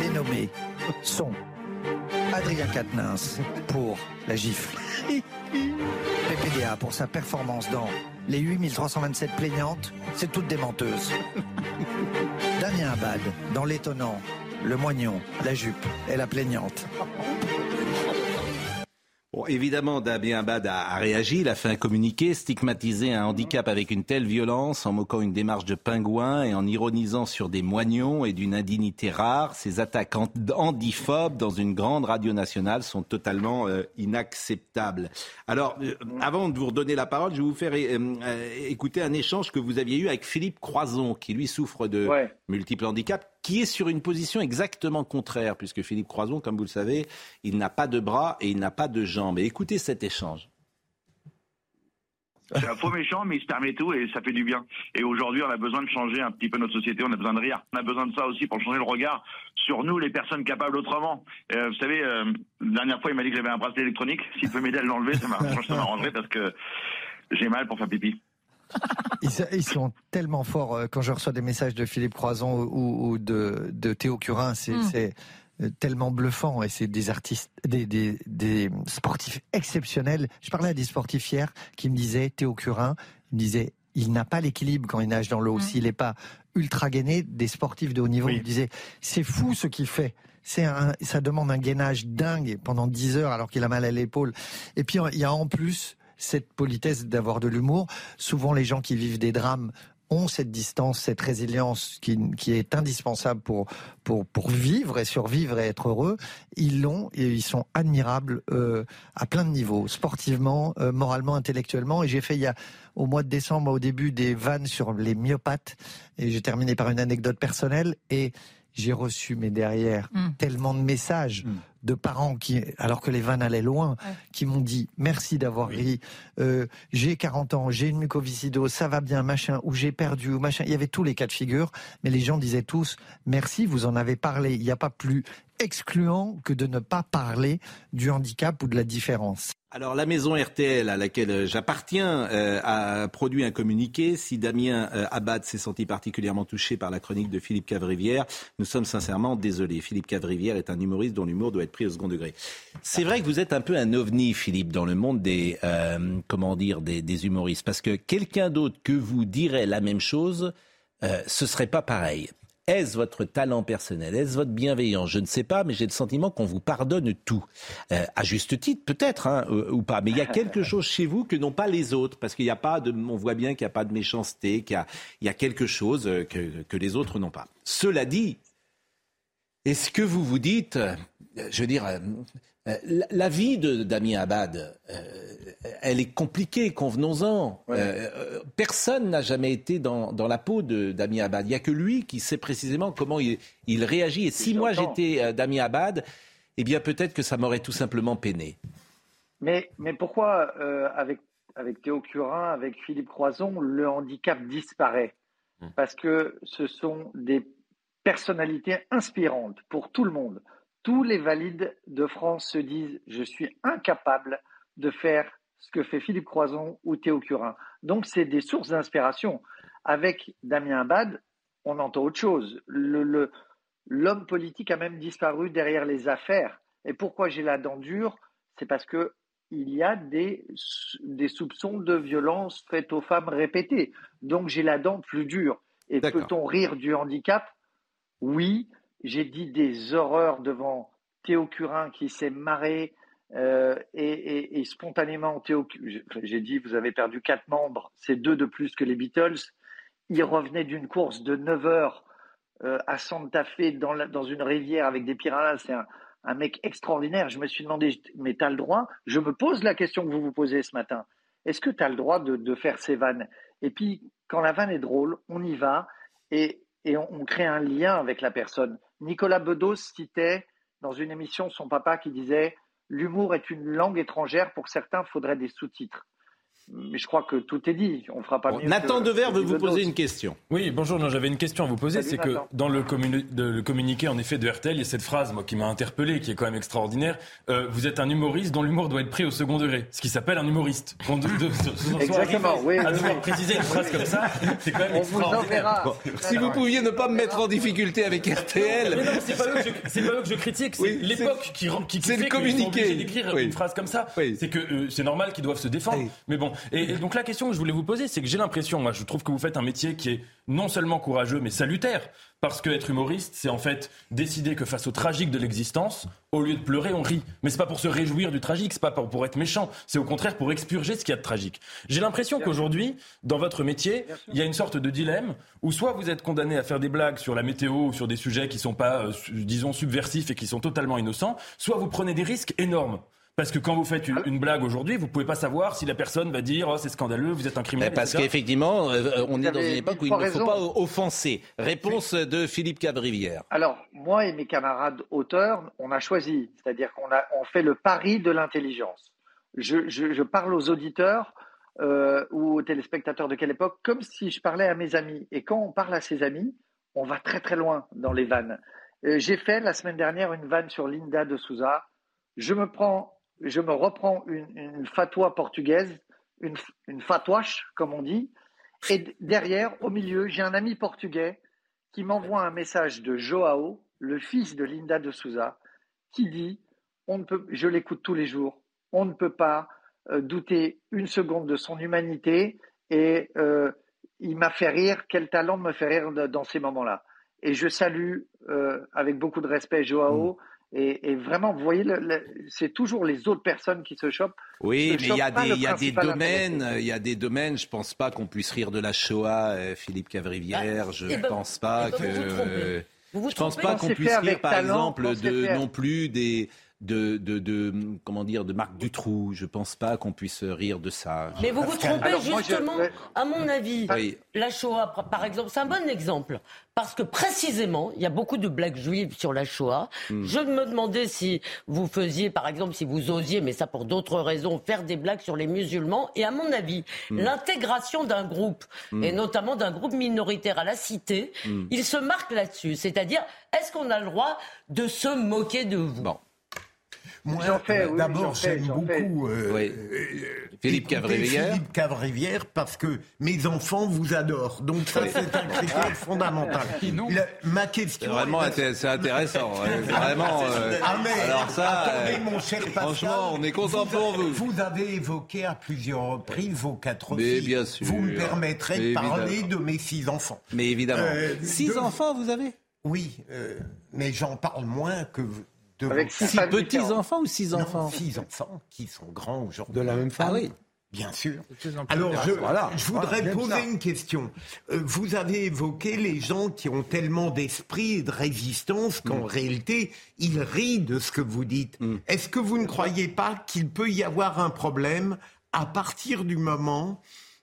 Les nommés sont Adrien Quatennens pour La Gifle. PPDA pour sa performance dans Les 8327 plaignantes, c'est toutes des menteuses. Damien Abad dans L'étonnant, Le Moignon, La Jupe et La plaignante évidemment, Damien Abad a, réagi, il a fait un communiqué, stigmatisé un handicap avec une telle violence, en moquant une démarche de pingouin et en ironisant sur des moignons et d'une indignité rare. Ces attaques handiphobes dans une grande radio nationale sont totalement euh, inacceptables. Alors, euh, avant de vous redonner la parole, je vais vous faire euh, écouter un échange que vous aviez eu avec Philippe Croison, qui lui souffre de multiples handicaps qui est sur une position exactement contraire, puisque Philippe Croison, comme vous le savez, il n'a pas de bras et il n'a pas de jambes. Et écoutez cet échange. C'est un faux méchant, mais il se permet tout et ça fait du bien. Et aujourd'hui, on a besoin de changer un petit peu notre société, on a besoin de rire. On a besoin de ça aussi pour changer le regard sur nous, les personnes capables autrement. Euh, vous savez, euh, la dernière fois, il m'a dit que j'avais un bracelet électronique. S'il peut m'aider à l'enlever, ça m'arrangerait parce que j'ai mal pour faire pipi ils, sont tellement forts. Euh, quand je reçois des messages de Philippe Croison ou, de, Théo Curin, c'est euh, tellement bluffant et c'est des artistes, des, sportifs exceptionnels. Je parlais à des sportifs hier qui me disaient, Théo Curin, me disait, il n'a pas l'équilibre quand il nage dans l'eau. Hmm. S'il n'est pas ultra gainé, des sportifs de haut niveau me disaient, c'est fou ce qu'il fait. C'est ça demande un gainage dingue pendant 10 heures alors qu'il a mal à l'épaule. Et puis il y a en plus cette politesse d'avoir de l'humour. Souvent, les gens qui vivent des drames ont cette distance, cette résilience qui, qui est indispensable pour, pour, pour vivre et survivre et être heureux. Ils l'ont et ils sont admirables euh, à plein de niveaux, sportivement, euh, moralement, intellectuellement. Et j'ai fait il y a au mois de décembre, au début, des vannes sur les myopathes. Et j'ai terminé par une anecdote personnelle. Et j'ai reçu, mais derrière, mm. tellement de messages mm. De parents qui, alors que les vannes allaient loin, qui m'ont dit merci d'avoir ri. Euh, j'ai 40 ans, j'ai une mucoviscidose, ça va bien, machin, ou j'ai perdu, ou machin. Il y avait tous les cas de figure, mais les gens disaient tous merci, vous en avez parlé. Il n'y a pas plus excluant que de ne pas parler du handicap ou de la différence. Alors la maison RTL à laquelle j'appartiens euh, a produit un communiqué. Si Damien euh, Abad s'est senti particulièrement touché par la chronique de Philippe Cavrivière, nous sommes sincèrement désolés. Philippe Cavrivière est un humoriste dont l'humour doit être pris au second degré. C'est vrai que vous êtes un peu un ovni, Philippe, dans le monde des euh, comment dire des, humoristes, parce que quelqu'un d'autre que vous dirait la même chose, ce serait pas pareil. Est-ce votre talent personnel? Est-ce votre bienveillance? Je ne sais pas, mais j'ai le sentiment qu'on vous pardonne tout. Euh, à juste titre, peut-être, hein, euh, ou pas. Mais il y a quelque chose chez vous que n'ont pas les autres, parce qu'il n'y a pas de, on voit bien qu'il n'y a pas de méchanceté, qu'il y, a, quelque chose euh, que, que les autres n'ont pas. Cela dit, est-ce que vous vous dites, je veux dire, euh, la vie de Damien Abad, euh, elle est compliquée, convenons-en. Euh, personne n'a jamais été dans, la peau de Damien Abad. Il n'y a que lui qui sait précisément comment il, réagit. Et si moi j'étais Damien Abad, eh bien peut-être que ça m'aurait tout simplement peiné. Mais, mais pourquoi, avec, avec Théo Curin, avec Philippe Croison, le handicap disparaît? Hmm. Parce que ce sont des personnalités inspirantes pour tout le monde tous les valides de France se disent je suis incapable de faire ce que fait Philippe Croison ou Théo Curin. Donc c'est des sources d'inspiration. Avec Damien Abad, on entend autre chose. Le, l'homme politique a même disparu derrière les affaires. Et pourquoi j'ai la dent dure? C'est parce que il y a des, des soupçons de violence faites aux femmes répétées. Donc j'ai la dent plus dure. Et peut-on rire du handicap? Oui, j'ai dit des horreurs devant Théo Curin qui s'est marré euh, et, spontanément, Théo, j'ai dit, vous avez perdu quatre membres, c'est deux de plus que les Beatles. Il revenait d'une course de 9 heures euh, à Santa Fe dans, dans, une rivière avec des piranhas. C'est un, mec extraordinaire. Je me suis demandé, mais tu as le droit? Je me pose la question que vous vous posez ce matin. Est-ce que tu as le droit de, faire ces vannes? Et puis, quand la vanne est drôle, on y va et, on, on, crée un lien avec la personne. Nicolas Bedos citait dans une émission son papa qui disait l'humour est une langue étrangère. Pour certains, faudrait des sous-titres mais je crois que tout est dit. On fera pas mieux. Nathan Dever veut vous poser une question. Oui, bonjour. j'avais une question à vous poser. C'est que dans le, communiqué, en effet, de RTL, il y a cette phrase, moi, qui m'a interpellé, qui est quand même extraordinaire. Euh, vous êtes un humoriste dont l'humour doit être pris au second degré. Ce qui s'appelle un humoriste. Exactement. Oui, à devoir préciser une phrase comme ça, c'est quand même extraordinaire. si vous pouviez ne pas me mettre en difficulté avec RTL. c'est pas, eux que je critique. C'est l'époque qui, qui, qui fait le communiqué. d'écrire une phrase comme ça. C'est que euh, c'est normal qu'ils doivent se défendre. Mais bon, et, donc la question que je voulais vous poser, c'est que j'ai l'impression, moi, je trouve que vous faites un métier qui est non seulement courageux, mais salutaire. Parce que être humoriste, c'est en fait décider que face au tragique de l'existence, au lieu de pleurer, on rit. Mais c'est pas pour se réjouir du tragique, c'est pas pour être méchant, c'est au contraire pour expurger ce qu'il y a de tragique. J'ai l'impression qu'aujourd'hui, dans votre métier, il y a une sorte de dilemme où soit vous êtes condamné à faire des blagues sur la météo ou sur des sujets qui sont pas, euh, disons, subversifs et qui sont totalement innocents, soit vous prenez des risques énormes. Parce que quand vous faites une, blague aujourd'hui, vous pouvez pas savoir si la personne va dire oh, c'est scandaleux, vous êtes un criminel. Parce qu'effectivement, euh, on est dans une époque où il ne faut pas offenser. Réponse de Philippe Cabrivière. Alors, moi et mes camarades auteurs, on a choisi, c'est-à-dire qu'on a on fait le pari de l'intelligence. Je, parle aux auditeurs euh, ou aux téléspectateurs de quelle époque comme si je parlais à mes amis. Et quand on parle à ses amis, on va très très loin dans les vannes. Euh, j'ai fait la semaine dernière une vanne sur Linda de Souza. Je me prends je me reprends une, fatwa portugaise, une, une comme on dit, et derrière, au milieu, j'ai un ami portugais qui m'envoie un message de Joao, le fils de Linda de Souza, qui dit on ne peut, je l'écoute tous les jours, on ne peut pas euh, douter une seconde de son humanité et euh, il m'a fait rire, quel talent me fait rire dans ces moments-là. Et je salue euh, avec beaucoup de respect Joao. Mm. Et, vraiment, vous voyez, c'est toujours les autres personnes qui se chopent. Oui, mais il y a des, y a des domaines, il y a des domaines. Je pense pas qu'on puisse rire de la Shoah, euh, Philippe Cavrivière. Bah, je ne pense pas que. je pense pas qu'on puisse rire, par exemple, de non plus des de, de, de, comment dire de Marc Dutroux. Je pense pas qu'on puisse rire de ça. Mais vous vous trompez justement, à mon avis. La Shoah, par exemple, c'est un bon exemple parce que précisément, il y a beaucoup de blagues juives sur la Shoah. Hmm. Je me demandais si vous faisiez, par exemple, si vous osiez, mais ça pour d'autres raisons, faire des blagues sur les musulmans. Et à mon avis, hmm. l'intégration d'un groupe, hmm. et notamment d'un groupe minoritaire à la cité, il se marque là-dessus. C'est-à-dire, est-ce qu'on a le droit de se moquer de vous? Moi, d'abord, j'aime beaucoup euh, euh, Philippe Cavrivière. Philippe Cavrivière parce que mes enfants vous adorent. Donc ça, c'est un critère fondamental. ma question. Vraiment, c'est intéressant. vraiment. Euh, ah, mais, alors ça, attendez, mon cher franchement, on est content pour vous. Vous avez évoqué à plusieurs reprises vos quatre mais filles. Bien sûr. Vous me permettrez de parler de mes six enfants. Mais évidemment. six enfants, vous avez? Oui, mais j'en parle moins que vous avec six petits-enfants ou six enfants Six enfants qui sont grands aujourd'hui. De la même femme Ah oui. Bien sûr. Alors, je, je voudrais poser une question. Euh, vous avez évoqué les gens qui ont tellement d'esprit et de résistance qu'en mm. réalité, ils rient de ce que vous dites. Mm. Est-ce que vous ne croyez pas qu'il peut y avoir un problème à partir du moment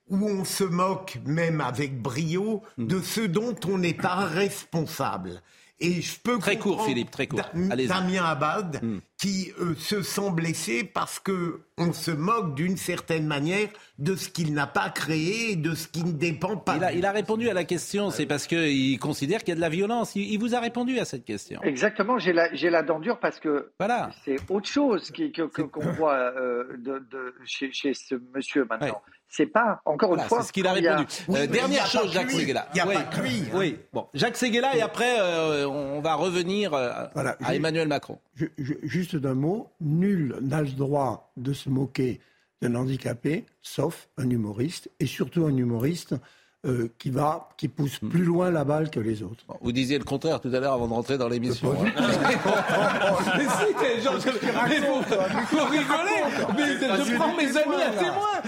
où on se moque, même avec brio, mm. de ce dont on n'est pas responsable? Et je peux très court, Philippe, très court. Damien Abad, hmm. qui euh, se sent blessé parce que on se moque d'une certaine manière de ce qu'il n'a pas créé de ce qui ne dépend pas. Il a, il a répondu à la question, c'est parce qu'il considère qu'il y a de la violence. Il, vous a répondu à cette question. Exactement, j'ai la, la dent dure parce que voilà. c'est autre chose qu'on voit euh, de, de, chez, chez, ce monsieur maintenant c'est pas, encore une fois. C'est ce qu'il a répondu. Euh, dernière chose, Jacques Seguela. Il n'y a pas que lui. Hein. Oui, bon. Jacques Seguela, et après, euh, on va revenir euh, à Emmanuel Macron. juste d'un mot, nul n'a le droit de se moquer d'un handicapé, sauf un humoriste, et surtout un humoriste euh, qui va, qui pousse hmm. plus loin la balle que les autres. Vous disiez le contraire tout à l'heure avant de rentrer dans l'émission. Hein. mais si, genre, je, mais vous, vous rigolez, mais je prends mes amis à témoin.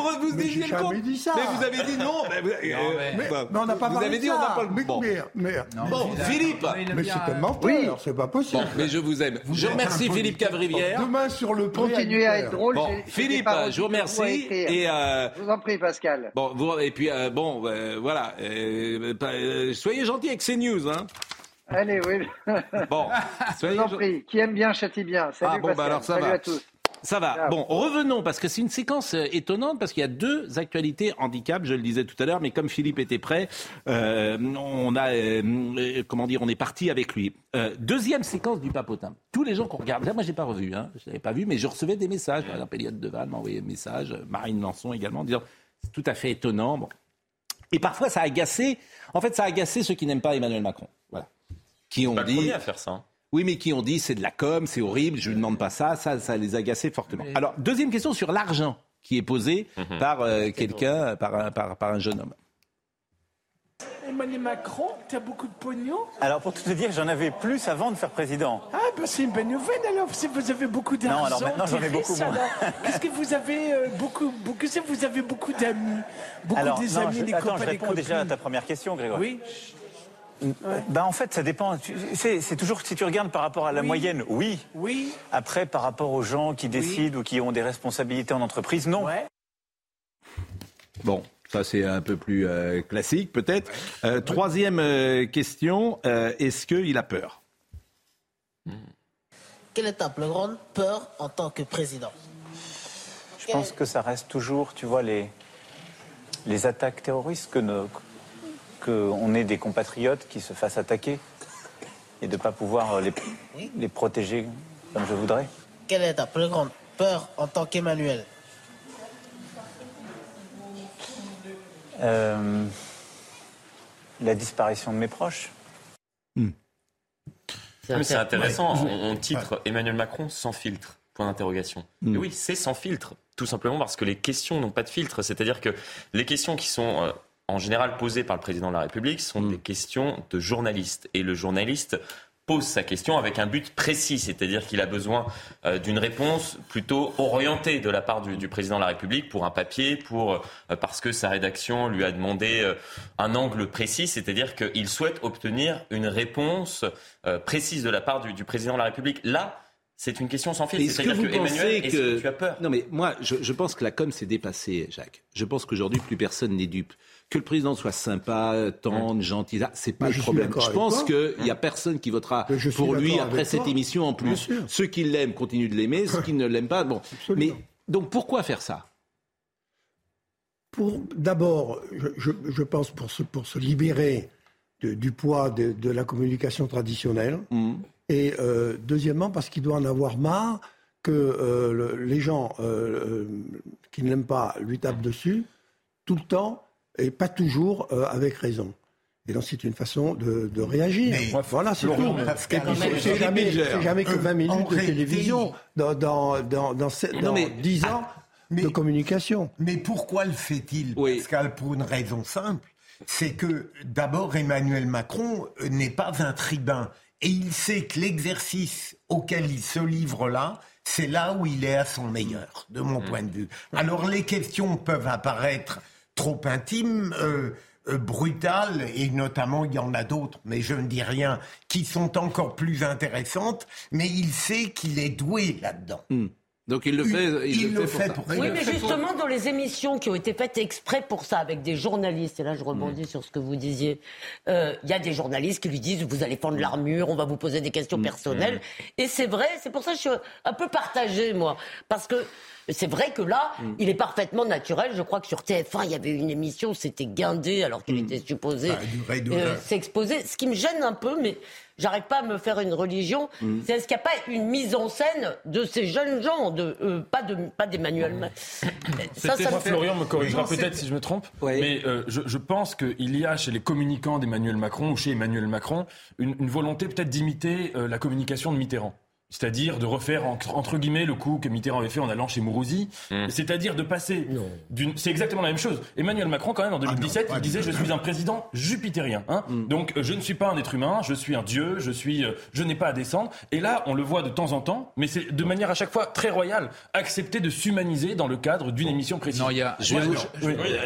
Vous, vous disiez le contraire. Mais vous avez dit non. Mais, vous, euh, mais, on n'a pas Vous avez dit on n'a pas le bon. Mais, bon, Philippe. Mais c'est comme menteur, c'est pas possible. Bon, mais je vous aime. Je remercie Philippe Cavrivière. Demain sur le Continuez à être drôle. Bon, Philippe, je vous remercie. Et euh, je vous en prie, Pascal. Bon, et puis bon. Euh, voilà. Euh, euh, soyez gentils avec ces news, hein. Allez, oui. Bon, soyez gentils. Qui aime bien châtie bien. Salut, ah, bon, bah alors ça Salut va. à tous. Ça va. Bon, revenons, parce que c'est une séquence étonnante, parce qu'il y a deux actualités handicap, je le disais tout à l'heure, mais comme Philippe était prêt, on a, comment dire, on est parti avec lui. deuxième séquence du papotin. Tous les gens qu'on regarde, là, moi, j'ai pas revu, hein, je l'avais pas vu, mais je recevais des messages. Par exemple, Eliott Deval m'a envoyé un message, Marine Lançon également, disant c'est tout à fait étonnant. Bon, et parfois, ça a agacé. En fait, ça a agacé ceux qui n'aiment pas Emmanuel Macron. Voilà. Qui ont dit. à faire ça. Oui, mais qui ont dit c'est de la com, c'est horrible, je ne demande pas ça, ça, ça les a agacés fortement. Alors, deuxième question sur l'argent qui est posée mhm. par euh, quelqu'un, par, par, par un jeune homme. Emmanuel Macron, tu as beaucoup de pognon Alors pour tout te dire, j'en avais plus avant de faire président. Ah bah c'est une bonne nouvelle alors, si vous avez beaucoup d'argent. Non, alors maintenant j'en ai beaucoup moins. Qu'est-ce que vous avez euh, beaucoup, vous avez beaucoup d'amis? Beaucoup alors, des amis, je, des attends, je réponds déjà à ta première question, Grégoire. Oui. Ben en fait, ça dépend. C'est toujours si tu regardes par rapport à la moyenne, oui. Oui. Après, par rapport aux gens qui décident ou qui ont des responsabilités en entreprise, non. Ouais. Bon, ça, c'est un peu plus euh, classique, peut-être. Euh, troisième euh, question, est-ce qu'il a peur? Quelle est ta plus grande peur en tant que président? Je pense que ça reste toujours, tu vois, les, les attaques terroristes, que qu'on ait des compatriotes qui se fassent attaquer et de ne pas pouvoir les, les protéger comme je voudrais. Quelle est ta plus grande peur en tant qu'Emmanuel? Euh, la disparition de mes proches. Hmm. C'est intéressant. On, titre Emmanuel Macron sans filtre. Point d'interrogation. Hmm. Oui, c'est sans filtre. Tout simplement parce que les questions n'ont pas de filtre. C'est-à-dire que les questions qui sont euh, en général posées par le président de la République sont hmm. des questions de journalistes. Et le journaliste pose sa question avec un but précis, c'est-à-dire qu'il a besoin euh, d'une réponse plutôt orientée de la part du, président de la République pour un papier, pour euh, parce que sa rédaction lui a demandé euh, un angle précis, c'est-à-dire qu'il souhaite obtenir une réponse précise de la part du, président de la République. Là, c'est une question sans fil. C'est-à-dire que, Emmanuel, que... tu as peur? Non, mais moi, je, je pense que la com s'est dépassée, Jacques. Je pense qu'aujourd'hui, plus personne n'est dupe que le président soit sympa, tendre, gentil, c'est pas le problème. Je pense qu'il n'y a personne qui votera pour lui après cette émission en plus. Ceux qui l'aiment continuent de l'aimer, ceux qui ne l'aiment pas, bon. Mais donc pourquoi faire ça? Pour d'abord, je, pense pour se, pour se libérer du poids de, la communication traditionnelle, mmh. et euh, deuxièmement parce qu'il doit en avoir marre que euh, les gens euh, qui ne l'aiment pas lui tapent dessus tout le temps et pas toujours euh, avec raison. Et donc c'est une façon de, réagir. voilà, c'est tout. C'est jamais, jamais, que 20 minutes de télévision dans, dans, dans, dans, 10 ans de communication. Mais pourquoi le fait-il Pascal Pour une raison simple. C'est que d'abord Emmanuel Macron euh, n'est pas un tribun. Et il sait que l'exercice auquel il se livre là, c'est là où il est à son meilleur, de mon mmh. point de vue. Alors les questions peuvent apparaître trop intime, euh, euh, et notamment il y en a d'autres, mais je ne dis rien, qui sont encore plus intéressantes, mais il sait qu'il est doué là-dedans. Hmm. Donc il le fait, il, le fait, pour, ça. Oui, mais justement dans les émissions qui ont été faites exprès pour ça, avec des journalistes, et là je rebondis mm. sur ce que vous disiez, euh, il y a des journalistes qui lui disent vous allez prendre l'armure, on va vous poser des questions mm. personnelles. Mm. Et c'est vrai, c'est pour ça que je suis un peu partagé moi, parce que c'est vrai que là, il est parfaitement naturel. Je crois que sur TF1, il y avait une émission, c'était Guindé, alors qu'il était supposé euh, s'exposer. Ce qui me gêne un peu, mais j'arrête pas à me faire une religion. Mm. C'est est-ce qu'il n'y a pas une mise en scène de ces jeunes gens, de, euh, pas de pas d'Emmanuel Macron ça, ça Florian me corrigera peut-être si je me trompe, mais euh, je, je, pense qu'il y a chez les communicants d'Emmanuel Macron ou chez Emmanuel Macron une, une volonté peut-être d'imiter euh, la communication de Mitterrand. C'est-à-dire de refaire entre, guillemets le coup que Mitterrand avait fait en allant chez Mourouzi. Mmh. C'est-à-dire de passer d'une. C'est exactement la même chose. Emmanuel Macron, quand même, en 2017, ah il disait je suis un président jupitérien. Hein. Mmh. Donc je ne suis pas un être humain, je suis un dieu, je suis, euh, je n'ai pas à descendre. Et là, on le voit de temps en temps, mais c'est de manière à chaque fois très royale, accepter de s'humaniser dans le cadre d'une émission précise. Non, il y a.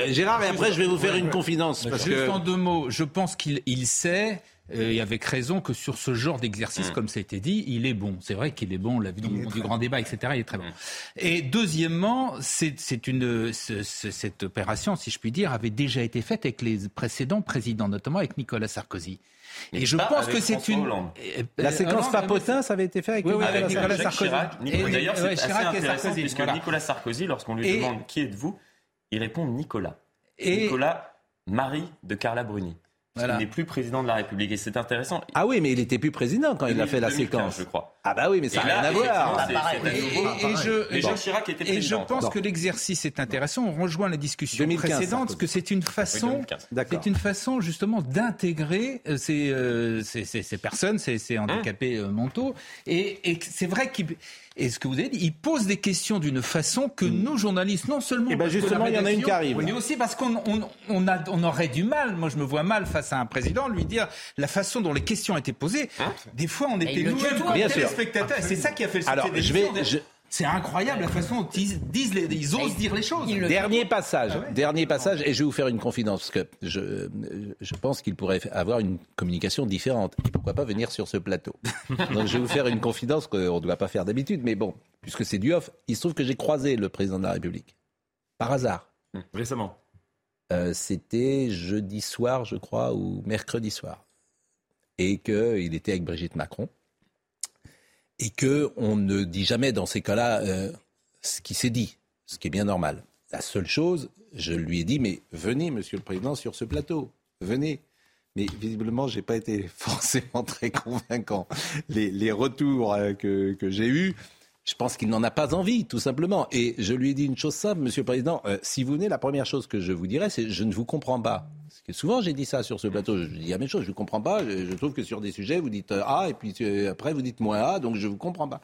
Gérard, et après je vais vous faire une confidence. Parce Juste en deux mots, je pense qu'il sait euh, et avec raison que sur ce genre d'exercice, mm. comme ça a été dit, il est bon. C'est vrai qu'il est bon, on l'a vu dans le du grand débat, etc. Il est très bon. Mm. Et deuxièmement, c'est une cette opération, si je puis dire, avait déjà été faite avec les précédents présidents, notamment avec Nicolas Sarkozy. et je pense que c'est une. La séquence Papotin, ça avait été fait avec, Nicolas, Sarkozy. D'ailleurs, c'est assez intéressant puisque Nicolas Sarkozy, lorsqu'on lui demande qui êtes-vous, il répond Nicolas. Nicolas, mari de Carla Bruni. Il n'est plus président de la République et c'est intéressant. Ah oui, mais il était plus président quand il a fait la séquence. Je crois. Ah bah oui, mais ça n'a rien à voir. Et, je, Chirac était et je pense que l'exercice est intéressant. On rejoint la discussion précédente, parce que c'est une façon, c'est une façon justement d'intégrer euh, ces, euh, ces, ces, ces, personnes, ces, ces handicapés euh, mentaux. Et, et c'est vrai qu'il et ce que vous avez dit, il pose des questions d'une façon que mm. nos journalistes, non seulement. Et eh ben justement, il y en a une qui arrive. Mais aussi parce qu'on on, on, a, on aurait du mal, moi je me vois mal face à un président, lui dire la façon dont les questions étaient posées. Hein des fois, on était nous-mêmes comme téléspectateurs. C'est ça qui a fait le succès Alors, je vais, c'est incroyable la façon dont ils, disent ils osent dire les choses. Dernier passage, ah dernier passage, et je vais vous faire une confidence, parce que je, je pense qu'il pourrait avoir une communication différente. Et pourquoi pas venir sur ce plateau Donc je vais vous faire une confidence qu'on ne doit pas faire d'habitude, mais bon, puisque c'est du off, il se trouve que j'ai croisé le président de la République. Par hasard. Hum, récemment. Euh, c'était jeudi soir, je crois, ou mercredi soir. Et qu'il était avec Brigitte Macron et que on ne dit jamais dans ces cas-là euh, ce qui s'est dit, ce qui est bien normal. La seule chose, je lui ai dit, mais venez, Monsieur le Président, sur ce plateau, venez. Mais visiblement, je n'ai pas été forcément très convaincant. Les, retours euh, que, j'ai eus, je pense qu'il n'en a pas envie, tout simplement. Et je lui ai dit une chose simple, Monsieur le Président, euh, si vous venez, la première chose que je vous dirais, c'est je ne vous comprends pas souvent j'ai dit ça sur ce plateau, je dis la même chose, je ne comprends pas, je, trouve que sur des sujets vous dites A et puis euh, après vous dites moins A, donc je ne vous comprends pas.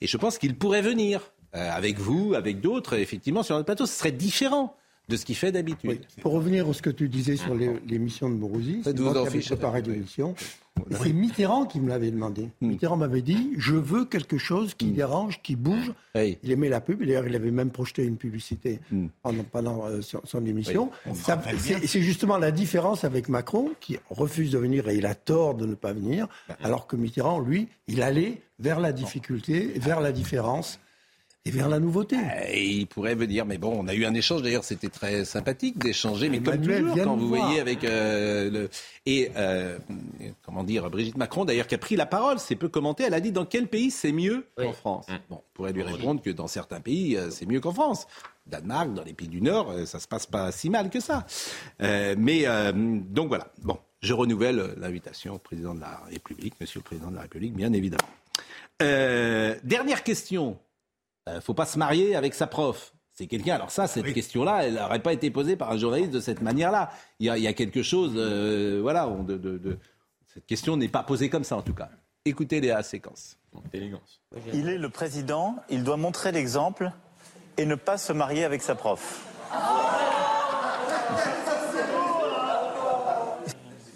Et je pense qu'il pourrait venir euh, avec vous, avec d'autres, effectivement sur notre plateau, ce serait différent de ce qu'il fait d'habitude. Pour revenir à ce que tu disais sur l'émission de Morosi, c'est moi qui avais préparé l'émission. C'est Mitterrand qui me l'avait demandé. Hmm. Mitterrand m'avait dit Je veux quelque chose qui hmm. dérange, qui bouge. Il aimait la pub. D'ailleurs, il avait même projeté une publicité hmm. pendant, euh, son, émission. C'est justement la différence avec Macron, qui refuse de venir et il a tort de ne pas venir, alors que Mitterrand, lui, il allait vers la difficulté, vers la différence et vers la nouveauté. Euh, et il pourrait venir, mais bon, on a eu un échange d'ailleurs, c'était très sympathique d'échanger, mais comme toujours, quand vous voyez avec euh, le et euh, comment dire Brigitte Macron d'ailleurs qui a pris la parole, c'est peu commenté, elle a dit dans quel pays c'est mieux qu'en France. Mm. Bon, on pourrait lui répondre que dans certains pays c'est mieux qu'en France. Danemark, dans les pays du Nord, ça se passe pas si mal que ça. mais donc voilà. Bon, je renouvelle l'invitation au président de la République, Monsieur le président de la République, bien évidemment. dernière question euh, faut pas se marier avec sa prof. C'est quelqu'un. Alors ça, cette question-là, elle n'aurait pas été posée par un journaliste de cette manière-là. Il, y a quelque chose, euh, voilà, de, cette question n'est pas posée comme ça en tout cas. Écoutez les séquences. Il est le président, il doit montrer l'exemple et ne pas se marier avec sa prof.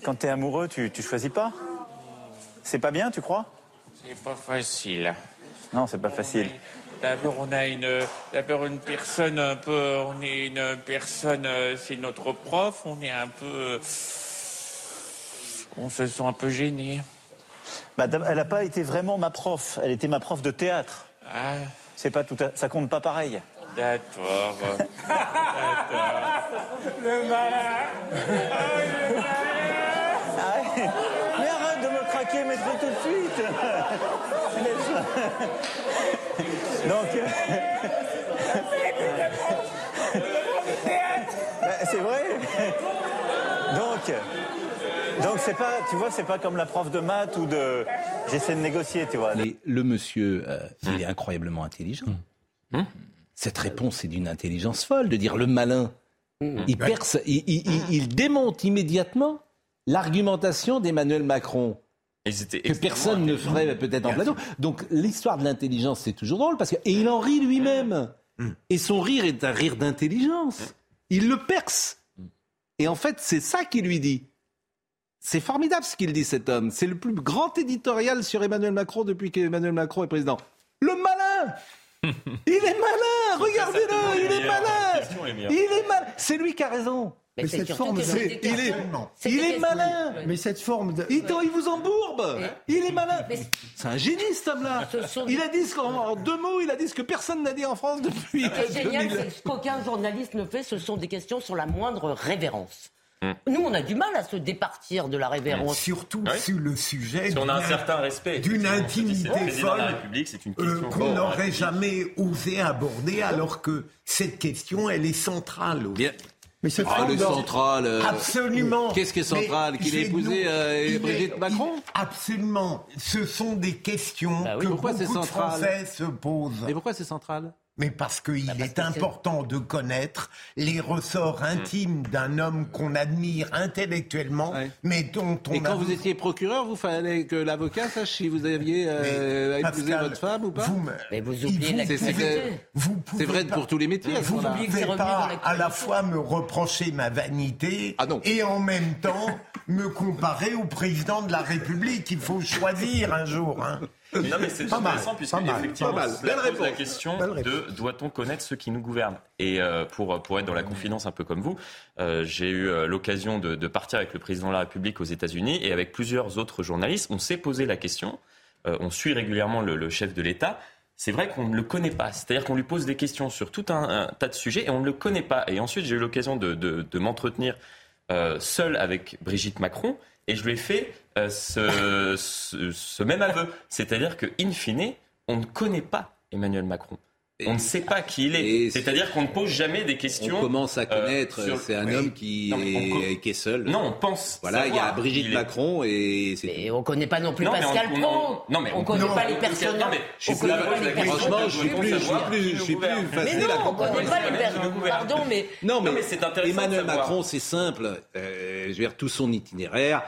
Quand tu es amoureux, tu, tu choisis pas? C'est pas bien, tu crois? C'est pas facile. Non, c'est pas facile. D'abord, on a une, d'abord une personne un peu, on est une personne, euh, c'est notre prof, on est un peu, on se sent un peu gêné. Bah, elle n'a pas été vraiment ma prof, elle était ma prof de théâtre. Ah. c'est pas tout, ça compte pas pareil. D'accord. le malin. Mais arrête de me craquer, mais tout de suite. Donc. Bah, c'est vrai. Donc. Donc c'est pas, tu vois, c'est pas comme la prof de maths ou de, j'essaie de négocier, tu vois. le monsieur, euh, il est incroyablement intelligent. Mmh. Mmh. Cette réponse est d'une intelligence folle de dire le malin. Mmh. Il, perce, il, démonte immédiatement l'argumentation d'Emmanuel Macron. Que personne ne ferait peut-être en plateau. Donc l'histoire de l'intelligence, c'est toujours drôle parce que et il en rit lui-même. Et son rire est un rire d'intelligence. Il le perce. Et en fait, c'est ça qu'il lui dit. C'est formidable ce qu'il dit cet homme. C'est le plus grand éditorial sur Emmanuel Macron depuis qu'Emmanuel Macron est président. Le malin Il est malin Regardez-le Il est malin Il est malin C'est lui qui a raison mais, cette forme il est, il est malin. Mais cette forme de... il, il vous embourbe. Il est malin. C'est un génie cet homme-là. Il a dit en deux mots, il a dit ce que personne n'a dit en France depuis. Ce génial, c'est ce qu'aucun journaliste ne fait. Ce sont des questions sur la moindre révérence. Mm. Nous, on a du mal à se départir de la révérence. Surtout sur le sujet. Si on a un certain respect. D'une intimité folle euh, qu'on n'aurait jamais osé aborder, alors que cette question, elle est centrale. Bien. Mais c'est ah, central. Euh, absolument. Qu'est-ce qui est central Qu'il ait épousé euh, Brigitte Macron Absolument. Ce sont des questions bah que beaucoup de Français se posent. Et pourquoi c'est central mais parce qu'il bah, est important de connaître les ressorts mm. intimes d'un homme qu'on admire intellectuellement, mais dont on. Et quand vous étiez procureur, vous fallait que l'avocat sache si vous aviez euh, épousé votre femme ou pas. Vous, mais vous oubliez C'est vrai pour tous les métiers. Vous ne pouvez pas à la fois me reprocher ma vanité ah et en même temps me comparer au président de la République. Il faut choisir un jour. Hein. Non, mais c'est intéressant puisque effectivement, la question de doit-on connaître ceux qui nous gouvernent? Et euh, pour pour être dans la confidence un peu comme vous, euh, j'ai eu euh, l'occasion de, de, partir avec le président de la République aux États-Unis et avec plusieurs autres journalistes, on s'est posé la question. on suit régulièrement le, le chef de l'État. C'est vrai qu'on ne le connaît pas. C'est-à-dire qu'on lui pose des questions sur tout un, tas de sujets et on ne le connaît pas. Et ensuite, j'ai eu l'occasion de, de, de m'entretenir seul avec Brigitte Macron et je lui ai fait euh, ce, ce, même aveu. C'est-à-dire que, in fine, on ne connaît pas Emmanuel Macron. On ne sait pas qui il est. C'est-à-dire qu'on ne pose jamais des questions. On commence à euh, connaître. c'est un homme qui, est, qui, est, seul. Non, on pense. Voilà, il y a Brigitte Macron et c'est. Mais on ne connaît pas non plus Pascal Pro. Non, mais on ne connaît pas les personnes. Non, mais je suis plus, franchement, je suis plus, je suis plus, je suis plus facile mais non, on ne connaît pas les personnes. Pardon, mais. Non, mais, c'est intéressant. Emmanuel Macron, c'est simple. Euh, je veux dire, tout son itinéraire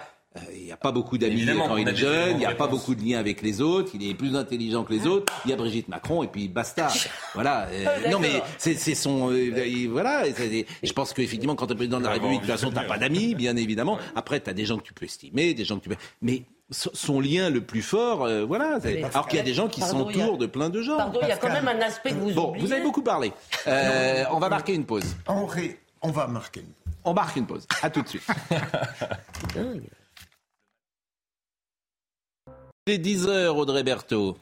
il n'y a pas beaucoup d'amis quand il est jeune, il n'y a pas beaucoup de liens avec les autres, il est plus intelligent que les autres. Il y a Brigitte Macron et puis basta. Voilà. Euh, oh, non mais c'est son euh, voilà. Je pense qu'effectivement quand tu es président de la République, de toute façon t'as pas d'amis, bien évidemment. Après tu as des gens que tu peux estimer, des gens que tu peux. Mais son lien le plus fort, voilà. Alors qu'il y a des gens qui s'entourent de plein de gens. Pardon, il y a quand même un aspect que vous bon, oubliez. Vous avez beaucoup parlé. on va marquer une pause. On, on va marquer une pause. On marque une pause. À tout de suite. Est 10h, Audrey Berthaud.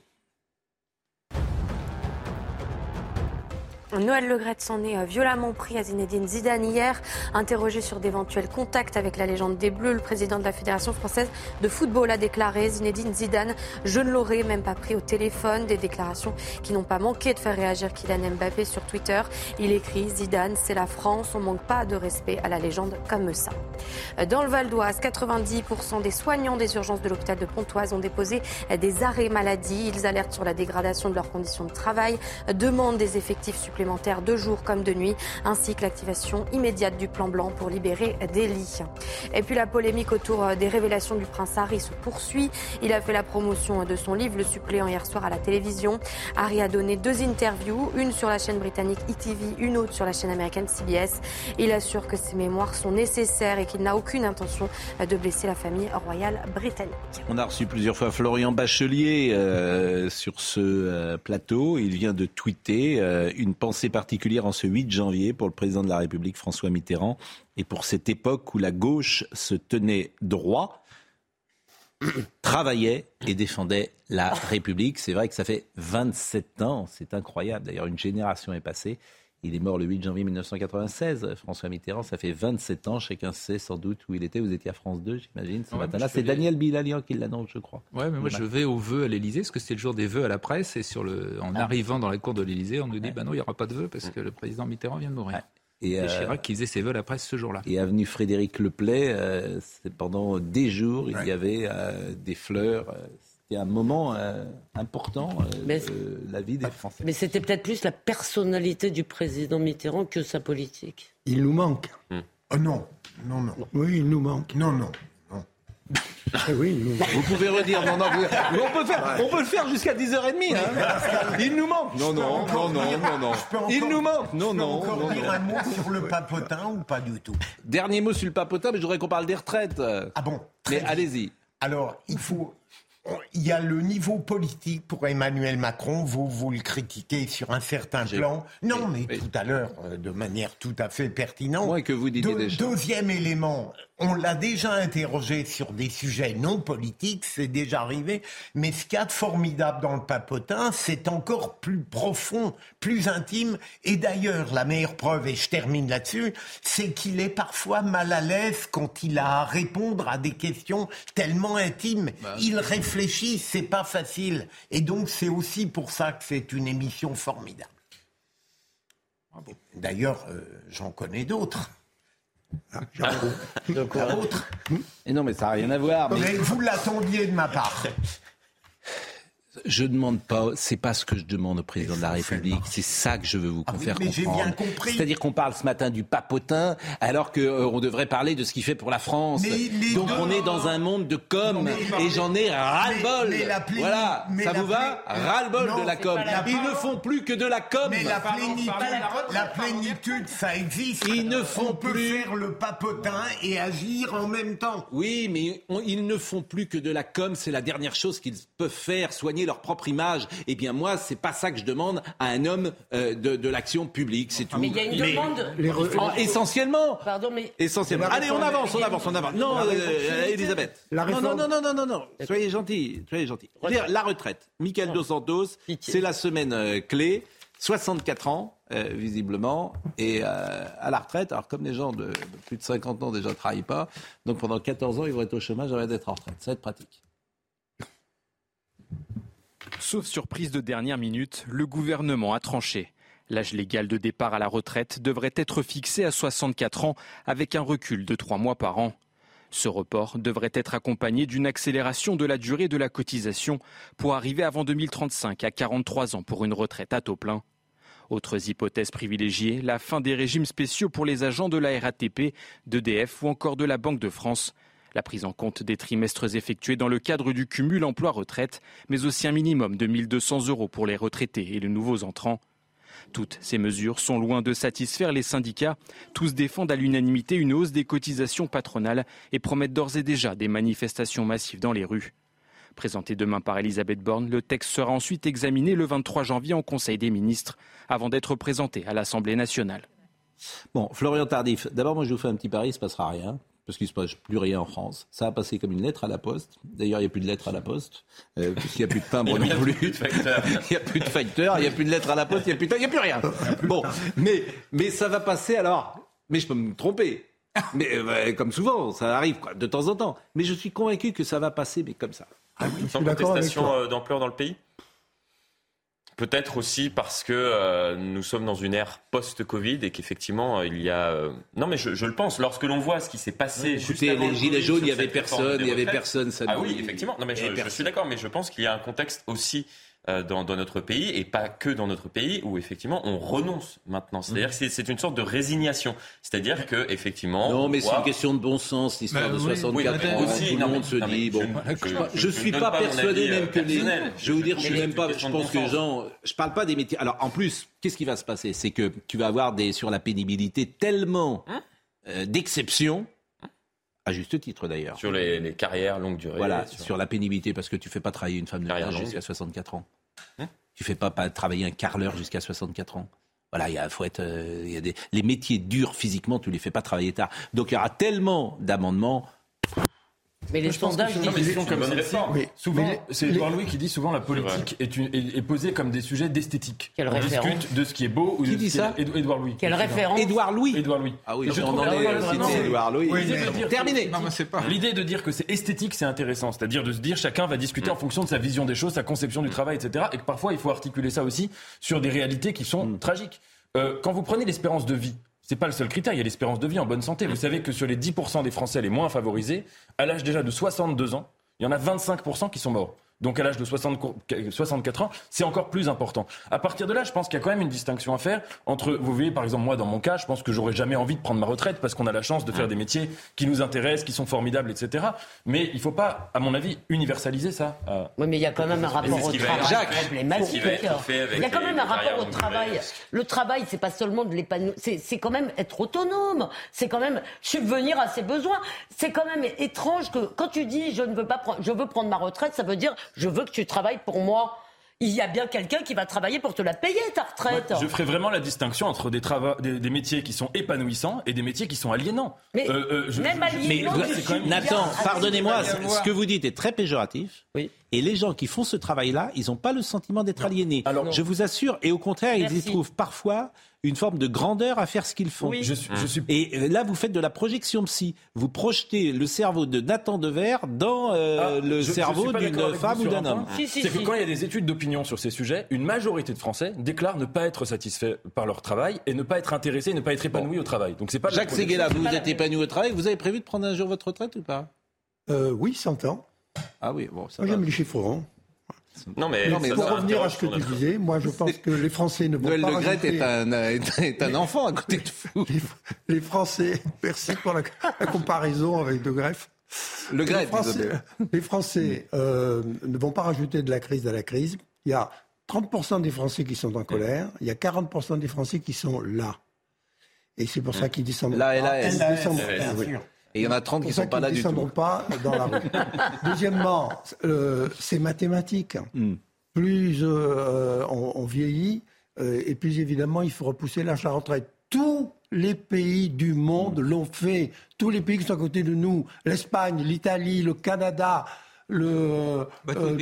Noël Legrette s'en est euh, violemment pris à Zinedine Zidane hier. Interrogé sur d'éventuels contacts avec la légende des Bleus, le président de la Fédération française de football a déclaré Zinedine Zidane, je ne l'aurais même pas pris au téléphone. Des déclarations qui n'ont pas manqué de faire réagir Kylian Mbappé sur Twitter. Il écrit Zidane, c'est la France, on manque pas de respect à la légende comme ça. Dans le Val d'Oise, 90% des soignants des urgences de l'hôpital de Pontoise ont déposé des arrêts maladie. Ils alertent sur la dégradation de leurs conditions de travail, demandent des effectifs supplémentaires de jour comme de nuit, ainsi que l'activation immédiate du plan blanc pour libérer des lits. Et puis la polémique autour euh, des révélations du prince Harry se poursuit. Il a fait la promotion de son livre Le suppléant hier soir à la télévision. Harry a donné deux interviews, une sur la chaîne britannique ETV, une autre sur la chaîne américaine CBS. Il assure que ses mémoires sont nécessaires et qu'il n'a aucune intention euh, de blesser la famille royale britannique. On a reçu plusieurs fois Florian Bachelier euh, sur ce plateau. Il vient de tweeter une pensée pensée particulière en ce 8 janvier pour le président de la République François Mitterrand et pour cette époque où la gauche se tenait droit. travaillait et défendait la République. C'est vrai que ça fait 27 ans, c'est incroyable. D'ailleurs, une génération est passée. Il est mort le 8 janvier 1996, François Mitterrand. Ça fait 27 ans. Chacun sait sans doute où il était. Vous étiez à France 2, j'imagine, ce matin-là. C'est Daniel Bilalian qui l'annonce, je crois. Ouais, mais moi, je vais aux vœux à l'Élysée, parce que c'était le jour des vœux à la presse. Et sur le, en ah. arrivant dans la cour de l'Élysée, on nous dit, bah non, il n'y aura pas de vœux, parce que le président Mitterrand vient de mourir. Et, euh, Chirac qui faisait ses vœux à la presse ce jour-là. Et avenue Frédéric Leplay, euh, pendant des jours, il y avait euh, des fleurs. Euh, c'était un moment important de la vie des Français. Mais c'était peut-être plus la personnalité du président Mitterrand que sa politique. Il nous manque. Oh non, non, non. Oui, il nous manque. Non, non. Oui, Vous pouvez redire. Non, non, on, peut faire, on peut le faire jusqu'à 10h30. Hein. Il nous manque. Non, non, non, non, non, non. Il nous manque. Non, non. Je peux encore dire un mot sur le papotin ou pas du tout? Dernier mot sur le papotin, mais je voudrais qu'on parle des retraites. Ah bon Mais allez-y. Alors, il faut il y a le niveau politique pour Emmanuel Macron. Vous, vous le critiquez sur un certain plan. Non, mais tout à l'heure, euh, de manière tout à fait pertinente. Moi, que vous disiez déjà. Deuxième élément, on l'a déjà interrogé sur des sujets non politiques, c'est déjà arrivé, mais ce qu'il y a de formidable dans le papotin, c'est encore plus profond, plus intime, et d'ailleurs, la meilleure preuve, et je termine là-dessus, c'est qu'il est parfois mal à l'aise quand il a à répondre à des questions tellement intimes. Bah, il réfléchit, c'est pas facile, et donc c'est aussi pour ça que c'est une émission formidable. D'ailleurs, euh, j'en connais d'autres. Ah, Et non, mais ça n'a rien à voir. Mais... Vous l'attendiez de ma part. Je ne demande pas, c'est pas ce que je demande au président de la République. C'est ça que je veux vous ah faire mais comprendre. Bien compris. C'est-à-dire qu'on parle ce matin du papotin, alors qu'on euh, devrait parler de ce qu'il fait pour la France. Donc on est dans un monde de com, et j'en ai ras-le-bol. Voilà, ça vous va Ras-le-bol de la com. Ils ne font plus que de la com. Mais la plénitude, la plénitude, ça existe. Ils ne font on plus. peut faire le papotin et agir en même temps. Oui, mais ils ne font plus que de la com. C'est la dernière chose qu'ils peuvent faire, soigner leur propre image. Eh bien, moi, c'est pas ça que je demande à un homme euh, de, l'action publique. C'est tout. Mais il y a une demande. essentiellement. Pardon, mais. Essentiellement. Allez, on avance, on avance, on avance. Non, euh, Elisabeth. Non, non, non, non, non, non. Soyez gentil, soyez gentil. La retraite. Michael Dos Santos, c'est la semaine euh, clé. 64 ans, visiblement, et à la retraite. Alors, comme les gens de, plus de 50 ans déjà ne travaillent pas, donc pendant 14 ans, ils vont être au chômage, ils vont être en retraite. Ça va être pratique. Sauf surprise de dernière minute, le gouvernement a tranché. L'âge légal de départ à la retraite devrait être fixé à 64 ans avec un recul de 3 mois par an. Ce report devrait être accompagné d'une accélération de la durée de la cotisation pour arriver avant 2035 à 43 ans pour une retraite à taux plein. Autres hypothèses privilégiées, la fin des régimes spéciaux pour les agents de la RATP, d'EDF ou encore de la Banque de France la prise en compte des trimestres effectués dans le cadre du cumul emploi-retraite, mais aussi un minimum de 1200 euros pour les retraités et les nouveaux entrants. Toutes ces mesures sont loin de satisfaire les syndicats. Tous défendent à l'unanimité une hausse des cotisations patronales et promettent d'ores et déjà des manifestations massives dans les rues. Présenté demain par Elisabeth Borne, le texte sera ensuite examiné le 23 janvier en Conseil des ministres avant d'être présenté à l'Assemblée nationale. Bon, Florian Tardif, d'abord je vous fais un petit pari, il ne se passera rien parce qu'il ne se passe plus rien en France. Ça a passé comme une lettre à la poste. D'ailleurs, il n'y a plus de lettre à la poste, euh, puisqu'il n'y a plus de timbre non plus. Il n'y a plus de facteur, il n'y a plus de lettre à la poste, il n'y a plus de... il n'y a plus rien. Bon, mais, mais ça va passer alors. Mais je peux me tromper. Mais euh, comme souvent, ça arrive quoi, de temps en temps. Mais je suis convaincu que ça va passer, mais comme ça. Ah, Sans contestation euh, d'ampleur dans le pays? Peut-être aussi parce que euh, nous sommes dans une ère post-Covid et qu'effectivement il y a. Euh, non, mais je, le pense. Lorsque l'on voit ce qui s'est passé. écoutez, les gilets jaunes, il y avait personne, il y avait personne. Ça ah oui, effectivement. Non, mais je, je, suis d'accord, mais je pense qu'il y a un contexte aussi euh, dans, notre pays et pas que dans notre pays où effectivement on renonce maintenant. C'est-à-dire que c'est une sorte de résignation. C'est-à-dire que effectivement. Non, mais c'est une question de bon sens, l'histoire de 64 ans. Aussi, tout le monde se dit bon. Je, ne suis pas, persuadé même que les. Je vais vous dire, je suis même pas. Je pense que les gens. Je parle pas des métiers. Alors en plus, qu'est-ce qui va se passer? C'est que tu vas avoir des sur la pénibilité tellement hein? euh, d'exceptions à juste titre d'ailleurs. Sur les, carrières longue durée. Voilà, sur... la pénibilité, parce que tu fais pas travailler une femme de ménage jusqu'à 64 ans. Hein tu fais pas, pas travailler un carreleur jusqu'à 64 ans. Voilà, il faut être, euh, il y a des, les métiers durs physiquement, tu les fais pas travailler tard. Donc il y aura tellement d'amendements. Mais les sondages disent comme Souvent, c'est Edouard Louis qui dit souvent la politique est, est, posée comme des sujets d'esthétique. Quelle On discute de ce qui est beau ou qui de dit ce ça Édouard Louis. Quelle référence Édouard Louis. Édouard Louis. Ah oui, je on en est Édouard Louis. Terminé. L'idée de dire que c'est esthétique, c'est intéressant. C'est-à-dire de se dire chacun va discuter en fonction de sa vision des choses, sa conception du travail, etc. Et que parfois il faut articuler ça aussi sur des réalités qui sont mm. tragiques. Euh, quand vous prenez l'espérance de vie, c'est pas le seul critère, il y a l'espérance de vie en bonne santé. Vous savez que sur les 10% des Français les moins favorisés, à l'âge déjà de 62 ans, il y en a 25% qui sont morts donc à l'âge de 64 ans, c'est encore plus important. À partir de là, je pense qu'il y a quand même une distinction à faire entre, vous voyez, par exemple, moi, dans mon cas, je pense que j'aurais jamais envie de prendre ma retraite parce qu'on a la chance de faire des métiers qui nous intéressent, qui sont formidables, etc. Mais il ne faut pas, à mon avis, universaliser ça. Oui, mais il y a quand même un rapport au travail Jacques, Il y a quand même un rapport au travail. Le travail, c'est pas seulement de l'épanouir, c'est quand même être autonome, c'est quand même subvenir à ses besoins. C'est quand même étrange que quand tu dis je ne veux pas prendre, je veux prendre ma retraite, ça veut dire je veux que tu travailles pour moi il y a bien quelqu'un qui va travailler pour te la payer, ta retraite. je ferai vraiment la distinction entre des, des, métiers qui sont épanouissants et des métiers qui sont aliénants. Mais euh, euh, même mais Nathan, pardonnez-moi, ce que vous dites est très péjoratif. Oui. Et les gens qui font ce travail-là, ils n'ont pas le sentiment d'être aliénés. Alors, je vous assure, et au contraire, ils y trouvent parfois une forme de grandeur à faire ce qu'ils font. Je suis, je suis... Et euh, là, vous faites de la projection psy. Vous projetez le cerveau de Nathan Dever dans euh, ah, le cerveau d'une femme ou d'un homme. c'est que quand il y a des études d'opinion sur ces sujets, une majorité de Français déclarent ne pas être satisfaits par leur travail et ne pas être intéressés, ne pas être épanouis au travail. Donc c'est pas Jacques Seguela, vous, vous êtes épanoui au travail. Vous avez prévu de prendre un jour votre retraite ou pas? Euh, Oui, 100 ans. Ah oui, bon, ça Moi, j'aime les chiffres ronds. Non, mais, pour revenir à ce que tu disais, moi je pense que les Français ne vont Noël pas. Le Gret est un, est, un enfant à côté de vous. Les, Français, merci pour la, comparaison avec De Greff. Le Gret, les Français, les Français euh, ne vont pas rajouter de la crise à la crise. Il y a 30% des Français qui sont en colère, il y a 40% des Français qui sont là. Et c'est pour ça qu'ils descendent. Là et là, et il y en a 30 qui ne sont pas là du tout. Ils ne pas dans la rue. Deuxièmement, euh, c'est mathématique. Hmm. Plus euh, on, vieillit, euh, et plus évidemment, il faut repousser l'âge à la retraite. Tous les pays du monde hmm. l'ont fait. Tous les pays qui sont à côté de nous, l'Espagne, l'Italie, le Canada, le. Bah, euh,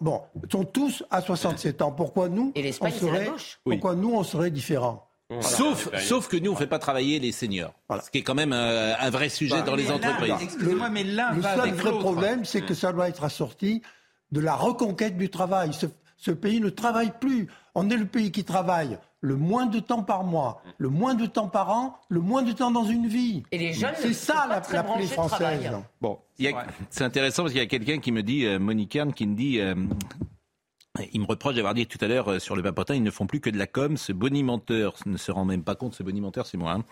bon, sont tous à 67 ans. Pourquoi nous Et l'Espagne, c'est la gauche. Pourquoi nous, on serait différents? Sauf, sauf que nous, on ne fait pas travailler les seniors. Ce qui est quand même euh, un, vrai sujet bah, dans les entreprises. Excusez-moi, mais là, le seul vrai problème, c'est que ça doit être assorti de la reconquête du travail. Ce, pays ne travaille plus. On est le pays qui travaille le moins de temps par mois, le moins de temps par an, le moins de temps dans une vie. Et les jeunes, c'est ça la, la française. Bon, c'est intéressant parce qu'il y a quelqu'un qui me dit, euh, Monique qui me dit, euh, il me reproche d'avoir dit tout à l'heure euh, sur le papotin, ils ne font plus que de la com. Ce bonimenteur ne se rend même pas compte, ce bonimenteur c'est moi, hein,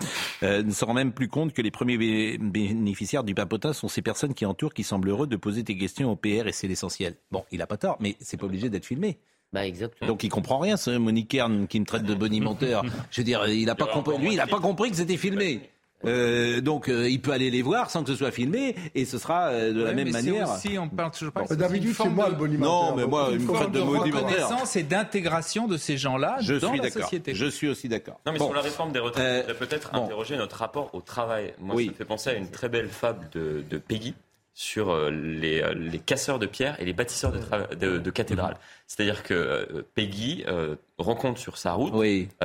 euh, ne se rend même plus compte que les premiers bénéficiaires du papotin sont ces personnes qui entourent, qui semblent heureux de poser tes questions au PR et c'est l'essentiel. Bon, il a pas tort, mais c'est pas obligé d'être filmé. Bah exactement. Donc il comprend rien, ce Monique Kern qui me traite de bonimenteur. Je veux dire, il a pas compris, lui, il a pas compris que c'était filmé. Euh, donc euh, il peut aller les voir sans que ce soit filmé et ce sera euh, de la même manière. Aussi, on parle toujours pas. David, c'est moi le bonimenteur. Non, mais moi, une, forme de, reconnaissance et d'intégration de ces gens-là dans la société. Je suis aussi d'accord. Non, mais sur la réforme des retraites, peut-être interroger notre rapport au travail. Moi, ça me fait penser à une très belle fable de, de Peggy sur euh, les, euh, les, casseurs de pierres et les bâtisseurs de, de, cathédrales. C'est-à-dire que euh, Peggy rencontre sur sa route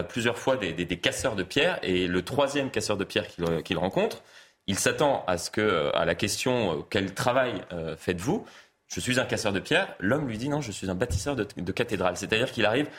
plusieurs fois des, des, casseurs de pierres et le troisième casseur de pierres qu'il rencontre, il s'attend à ce que à la question quel travail faites-vous? Je suis un casseur de pierres. L'homme lui dit non, je suis un bâtisseur de, de cathédrales. C'est-à-dire qu'il arrive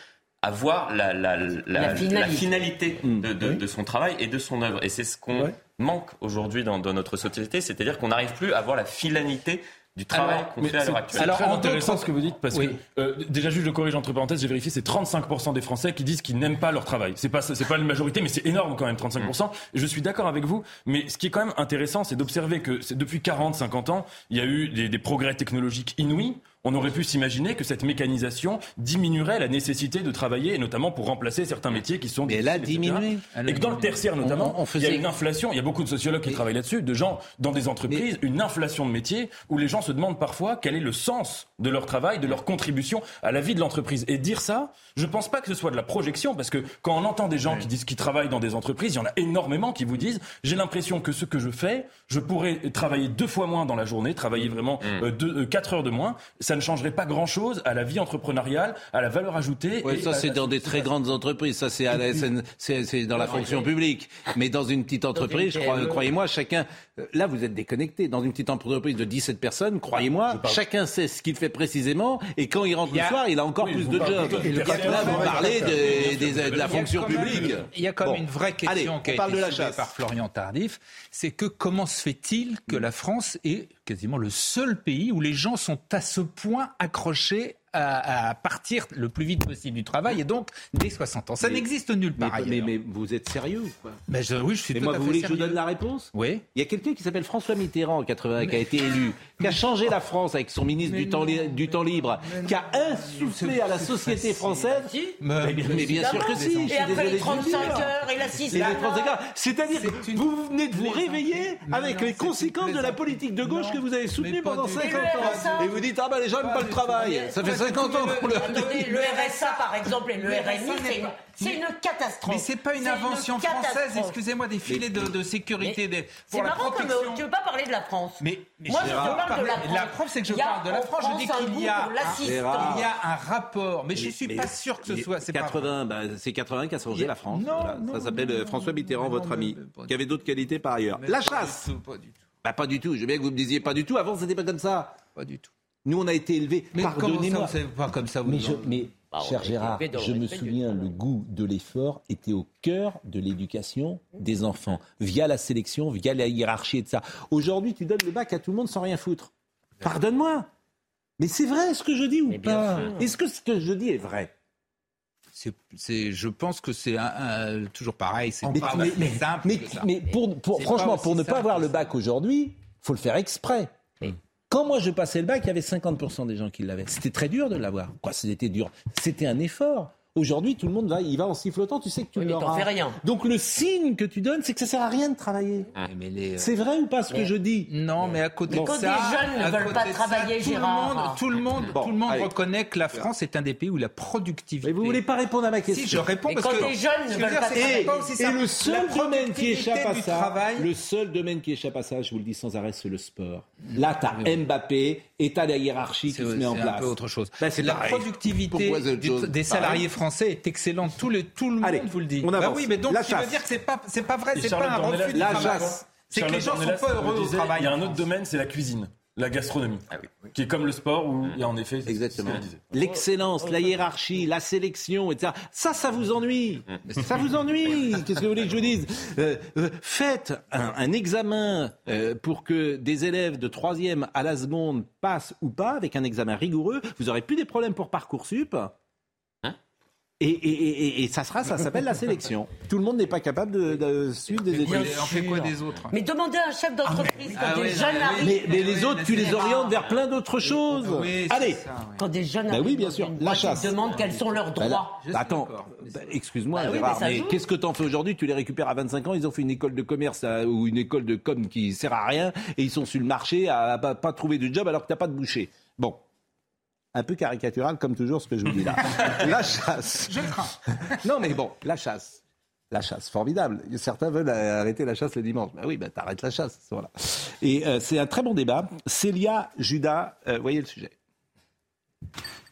à voir la, la, la, finalité, mmh. de, de, son travail et de son œuvre. Et c'est ce qu'on manque aujourd'hui dans, dans, notre société, c'est-à-dire qu'on n'arrive plus à voir la finalité du travail qu'on fait à l'heure actuelle. C'est très intéressant ce que vous dites parce que euh, déjà juste je corrige entre parenthèses, j'ai vérifié, c'est 35% des Français qui disent qu'ils n'aiment pas leur travail. C'est pas c'est pas une majorité, mais c'est énorme quand même 35%. Et je suis d'accord avec vous, mais ce qui est quand même intéressant, c'est d'observer que depuis 40, 50 ans, il y a eu des, des progrès technologiques inouïs on aurait pu s'imaginer que cette mécanisation diminuerait la nécessité de travailler, et notamment pour remplacer certains métiers qui sont. Mais elle a diminué. Et que dans le tertiaire notamment, on, il y a une inflation. Il y a beaucoup de sociologues qui travaillent là-dessus, de gens dans des entreprises, une inflation de métiers où les gens se demandent parfois quel est le sens de leur travail, de leur contribution à la vie de l'entreprise. Et dire ça, je ne pense pas que ce soit de la projection, parce que quand on entend des gens qui disent qu'ils travaillent dans des entreprises, il y en a énormément qui vous disent j'ai l'impression que ce que je fais, je pourrais travailler deux fois moins dans la journée, travailler vraiment mm. euh, deux, euh, quatre heures de moins. Ça ne changerait pas grand-chose à la vie entrepreneuriale, à la valeur ajoutée. Oui, ça c'est dans des très grandes entreprises, ça c'est c'est dans la fonction publique. Mais dans une petite entreprise, croyez-moi, chacun. Euh, là, vous êtes déconnecté. Dans une petite entreprise de 17 personnes, croyez-moi, chacun sait ce qu'il fait précisément. Et quand il rentre le soir, il a encore plus de jobs. Là, vous parlez de, la fonction publique. Il y a quand même une vraie question qui a été soulevée par Florian Tardif. C'est que comment se fait-il que la France est quasiment le seul pays où les gens sont à ce point accrochés à, partir le plus vite possible du travail et donc dès 60 ans. Ça n'existe nulle part mais, Mais, vous êtes sérieux quoi? Mais Oui, je suis mais moi, vous voulez que je vous donne la réponse? Oui. Il y a quelqu'un qui s'appelle François Mitterrand en 80 qui a été élu, qui a changé la France avec son ministre du temps, du temps libre, qui a insufflé à la société française. Mais, bien sûr que si. Et après les 35 heures et la 6 heures. C'est-à-dire que vous venez de vous réveiller avec les conséquences de la politique de gauche que vous avez soutenue pendant 50 ans. Et vous dites, ah ben les gens n'aiment pas le travail. Ça fait 50 ans qu'on le Le RSA, par exemple, et le RMI, c'est une catastrophe. Mais c'est pas une invention française, excusez-moi, des filets de, sécurité. Des, c'est marrant que tu veux pas parler de la France. Mais, moi, je parle de la France. La preuve, c'est que je parle de la France. Je dis qu'il y a, il y a un rapport, mais je suis pas sûr que ce soit. C'est 80, bah, c'est 80 qui a changé la France. Ça s'appelle euh, François Mitterrand, votre ami, qui avait d'autres qualités par ailleurs. La chasse. Pas du tout. Bah, pas du tout. Je veux bien que vous me disiez pas du tout. Avant, c'était pas comme ça. Pas du tout. Nous, on a été élevés. Mais pardonnez-moi. pas comme ça, vous mais, je, mais bah, cher Gérard, je me souviens, le goût de l'effort était au cœur de l'éducation des enfants, via la sélection, via la hiérarchie et de ça. Aujourd'hui, tu donnes le bac à tout le monde sans rien foutre. Pardonne-moi. Mais c'est vrai ce que je dis ou pas Est-ce que ce que je dis est vrai c'est, je pense que c'est toujours pareil. C'est mais, mais, simple. Mais, pour, pour franchement, pour ne pas avoir le bac aujourd'hui, faut le faire exprès. Quand moi je passais le bac, il y avait 50% des gens qui l'avaient. C'était très dur de l'avoir. Quoi, c'était dur. C'était un effort. Aujourd'hui, tout le monde va, il va en sifflotant, tu sais que tu oui, l'auras. fais rien. Donc le signe que tu donnes, c'est que ça sert à rien de travailler. Ah. Euh, c'est vrai ou pas ce que je dis Non, mais à côté de ça, des jeunes ne veulent pas travailler, tout Gérard. tout le monde, tout le monde reconnaît que la France est un des pays où la productivité. Mais vous voulez pas répondre à ma question Si je réponds parce quand que les jeunes ne veulent pas et, et le seul domaine qui échappe à ça, le seul domaine qui échappe à ça, je vous le dis sans arrêt, c'est le sport. Là, tu as Mbappé et tu la hiérarchie qui se met en place. C'est un peu autre chose. Ben, la productivité des salariés français est excellente tout le, tout le monde vous le dit. On bah oui, mais donc, ça veut dire que c'est pas, c'est pas vrai, c'est pas un refus La C'est que les gens sont pas heureux au travail. Il y a un autre domaine, c'est la cuisine. La gastronomie, ah qui est comme le sport où il y a en effet exactement l'excellence, la hiérarchie, la sélection, etc. Ça, ça vous ennuie. ça vous ennuie. Qu'est-ce que vous voulez que je vous dise? Euh, euh, Faites un, examen euh, pour que des élèves de troisième à la seconde passent ou pas avec un examen rigoureux. Vous aurez plus des problèmes pour parcoursup. Et, ça sera, ça s'appelle la sélection. Tout le monde n'est pas capable de, suivre des études. On fait quoi des autres Mais demandez à un chef d'entreprise ah, quand des jeunes arrivent. Mais, les autres, tu les orientes vers plein d'autres choses. Allez. Quand des jeunes bah arrivent. oui, bien sûr. La chasse. demandent quels sont leurs bah droits. attends, bah, excuse-moi, mais, qu'est-ce que t'en fais aujourd'hui? Tu les récupères à 25 ans. Ils ont fait une école de commerce euh, ou une école de com qui sert à rien et ils sont sur le marché à, à pas trouver de job alors que t'as pas de boucher. Bon, un peu caricatural comme toujours ce que je vous dis là. la chasse. Je non mais bon, la chasse. La chasse, formidable. Certains veulent arrêter la chasse le dimanche. Ben oui, ben t'arrêtes la chasse. Voilà. Et euh, c'est un très bon débat. Célia, Judas, euh, voyez le sujet.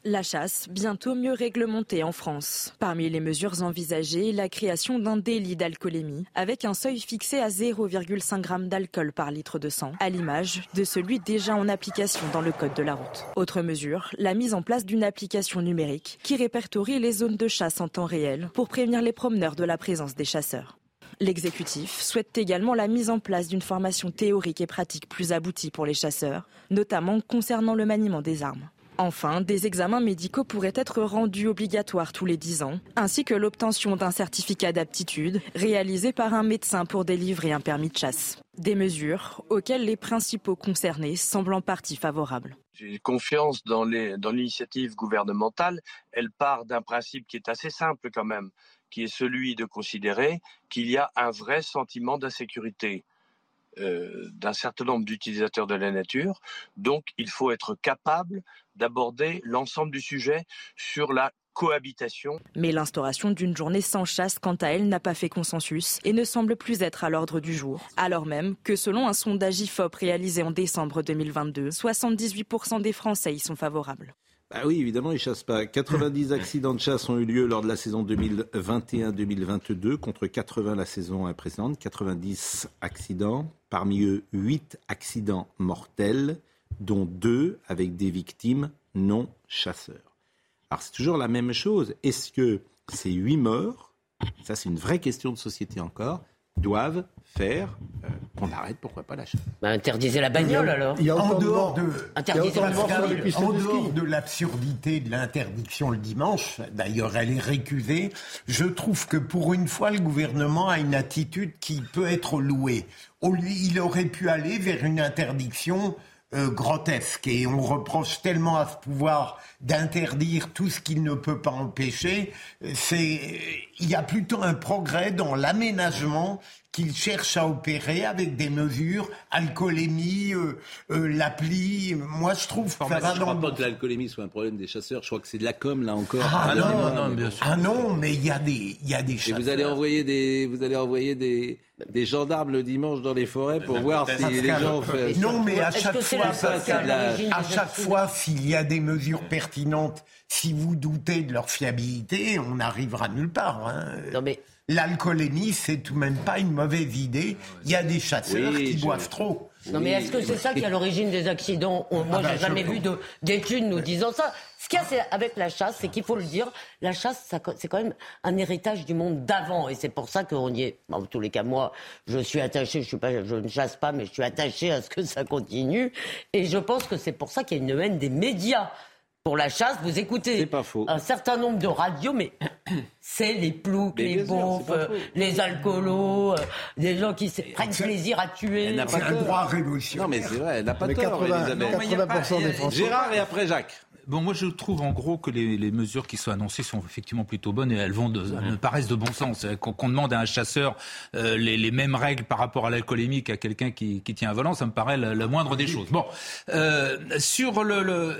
La chasse, bientôt mieux réglementée en France. Parmi les mesures envisagées, la création d'un délit d'alcoolémie, avec un seuil fixé à 0,5 g d'alcool par litre de sang, à l'image de celui déjà en application dans le Code de la route. Autre mesure, la mise en place d'une application numérique qui répertorie les zones de chasse en temps réel pour prévenir les promeneurs de la présence des chasseurs. L'exécutif souhaite également la mise en place d'une formation théorique et pratique plus aboutie pour les chasseurs, notamment concernant le maniement des armes. Enfin, des examens médicaux pourraient être rendus obligatoires tous les 10 ans, ainsi que l'obtention d'un certificat d'aptitude réalisé par un médecin pour délivrer un permis de chasse. Des mesures auxquelles les principaux concernés semblent en partie favorables. J'ai confiance dans l'initiative gouvernementale. Elle part d'un principe qui est assez simple quand même, qui est celui de considérer qu'il y a un vrai sentiment d'insécurité euh, d'un certain nombre d'utilisateurs de la nature. Donc, il faut être capable d'aborder l'ensemble du sujet sur la cohabitation. Mais l'instauration d'une journée sans chasse, quant à elle, n'a pas fait consensus et ne semble plus être à l'ordre du jour. Alors même que selon un sondage IFOP réalisé en décembre 2022, 78% des Français y sont favorables. Bah oui, évidemment, ils chassent pas. 90 accidents de chasse ont eu lieu lors de la saison 2021-2022 contre 80 la saison précédente. 90 accidents, parmi eux 8 accidents mortels, dont 2 avec des victimes non chasseurs. Alors c'est toujours la même chose. Est-ce que ces 8 morts, ça c'est une vraie question de société encore, doivent faire euh, qu'on arrête, pourquoi pas la chasse? Bah, interdisez la bagnole alors. Il y a en dehors de, en dehors de l'absurdité de l'interdiction le dimanche, d'ailleurs elle est récusée, je trouve que pour une fois le gouvernement a une attitude qui peut être louée. Il aurait pu aller vers une interdiction euh, grotesque et on reproche tellement à ce pouvoir d'interdire tout ce qu'il ne peut pas empêcher. C'est, il y a plutôt un progrès dans l'aménagement qu'il cherche à opérer avec des mesures, alcoolémie, euh, euh, l'appli. Moi, je trouve que ça va Je ne crois pas que l'alcoolémie soit un problème des chasseurs. Je crois que c'est de la com là encore. Ah, non, non, non, bien sûr. ah non, mais il y a des, il y a des chasseurs. Et vous allez envoyer des, vous allez envoyer des, des gendarmes le dimanche dans les forêts pour voir si les gens. Non, mais à chaque fois, à chaque fois, s'il y a des mesures pertinentes, si vous doutez de leur fiabilité, on n'arrivera nulle part. Hein. Non, mais l'alcoolémie, c'est tout de même pas une mauvaise idée. Il y a des chasseurs qui boivent trop. Non, mais est-ce que c'est ça qui est à l'origine des accidents Moi, ah j'ai jamais vu d'études nous disant ça. Ce qu'il y a avec la chasse, c'est qu'il faut le dire, la chasse, c'est quand même un héritage du monde d'avant. Et c'est pour ça qu'on y est. En tous les cas, moi, je suis attaché, je, suis pas, je ne chasse pas, mais je suis attaché à ce que ça continue. Et je pense que c'est pour ça qu'il y a une haine des médias pour la chasse, vous écoutez un certain nombre de radios, mais c'est les ploucs, les beaufs, les alcoolos, euh, des gens qui prennent plaisir à tuer. C'est un droit révolutionnaire. Non, mais c'est vrai, elle n'a pas tort, 80, des Français. Gérard et après Jacques. Bon, moi je trouve en gros que les, mesures qui sont annoncées sont effectivement plutôt bonnes et elles vont de, me paraissent de bon sens. Qu'on demande à un chasseur euh, les, mêmes règles par rapport à l'alcoolémie qu'à quelqu'un qui, tient un volant, ça me paraît la, moindre des choses. Bon, euh, sur le,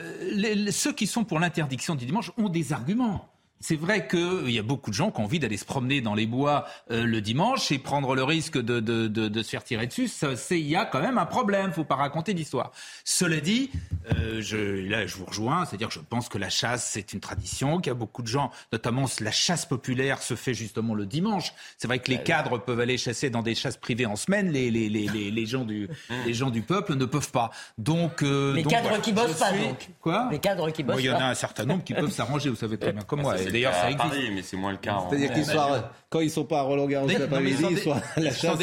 ceux qui sont pour l'interdiction du dimanche ont des arguments. C'est vrai qu'il y a beaucoup de gens qui ont envie d'aller se promener dans les bois euh, le dimanche et prendre le risque de, de, de, de se faire tirer dessus. Il y a quand même un problème, faut pas raconter d'histoire. Cela dit, euh, je, là je vous rejoins, c'est-à-dire que je pense que la chasse c'est une tradition, qu'il y a beaucoup de gens, notamment la chasse populaire se fait justement le dimanche. C'est vrai que les cadres peuvent aller chasser dans des chasses privées en semaine, les, les, les, les, gens, du, les gens du peuple ne peuvent pas. Donc, euh, les cadres qui bossent pas donc. Quoi Les cadres qui bossent pas. Il y en a un certain nombre qui peuvent s'arranger, vous savez très bien comme moi d'ailleurs, ça existe. Paris, mais c'est moins le cas. C'est-à-dire qu'ils soient, quand ils sont pas à Roland Garros l'après-midi, ils sont à la chasse.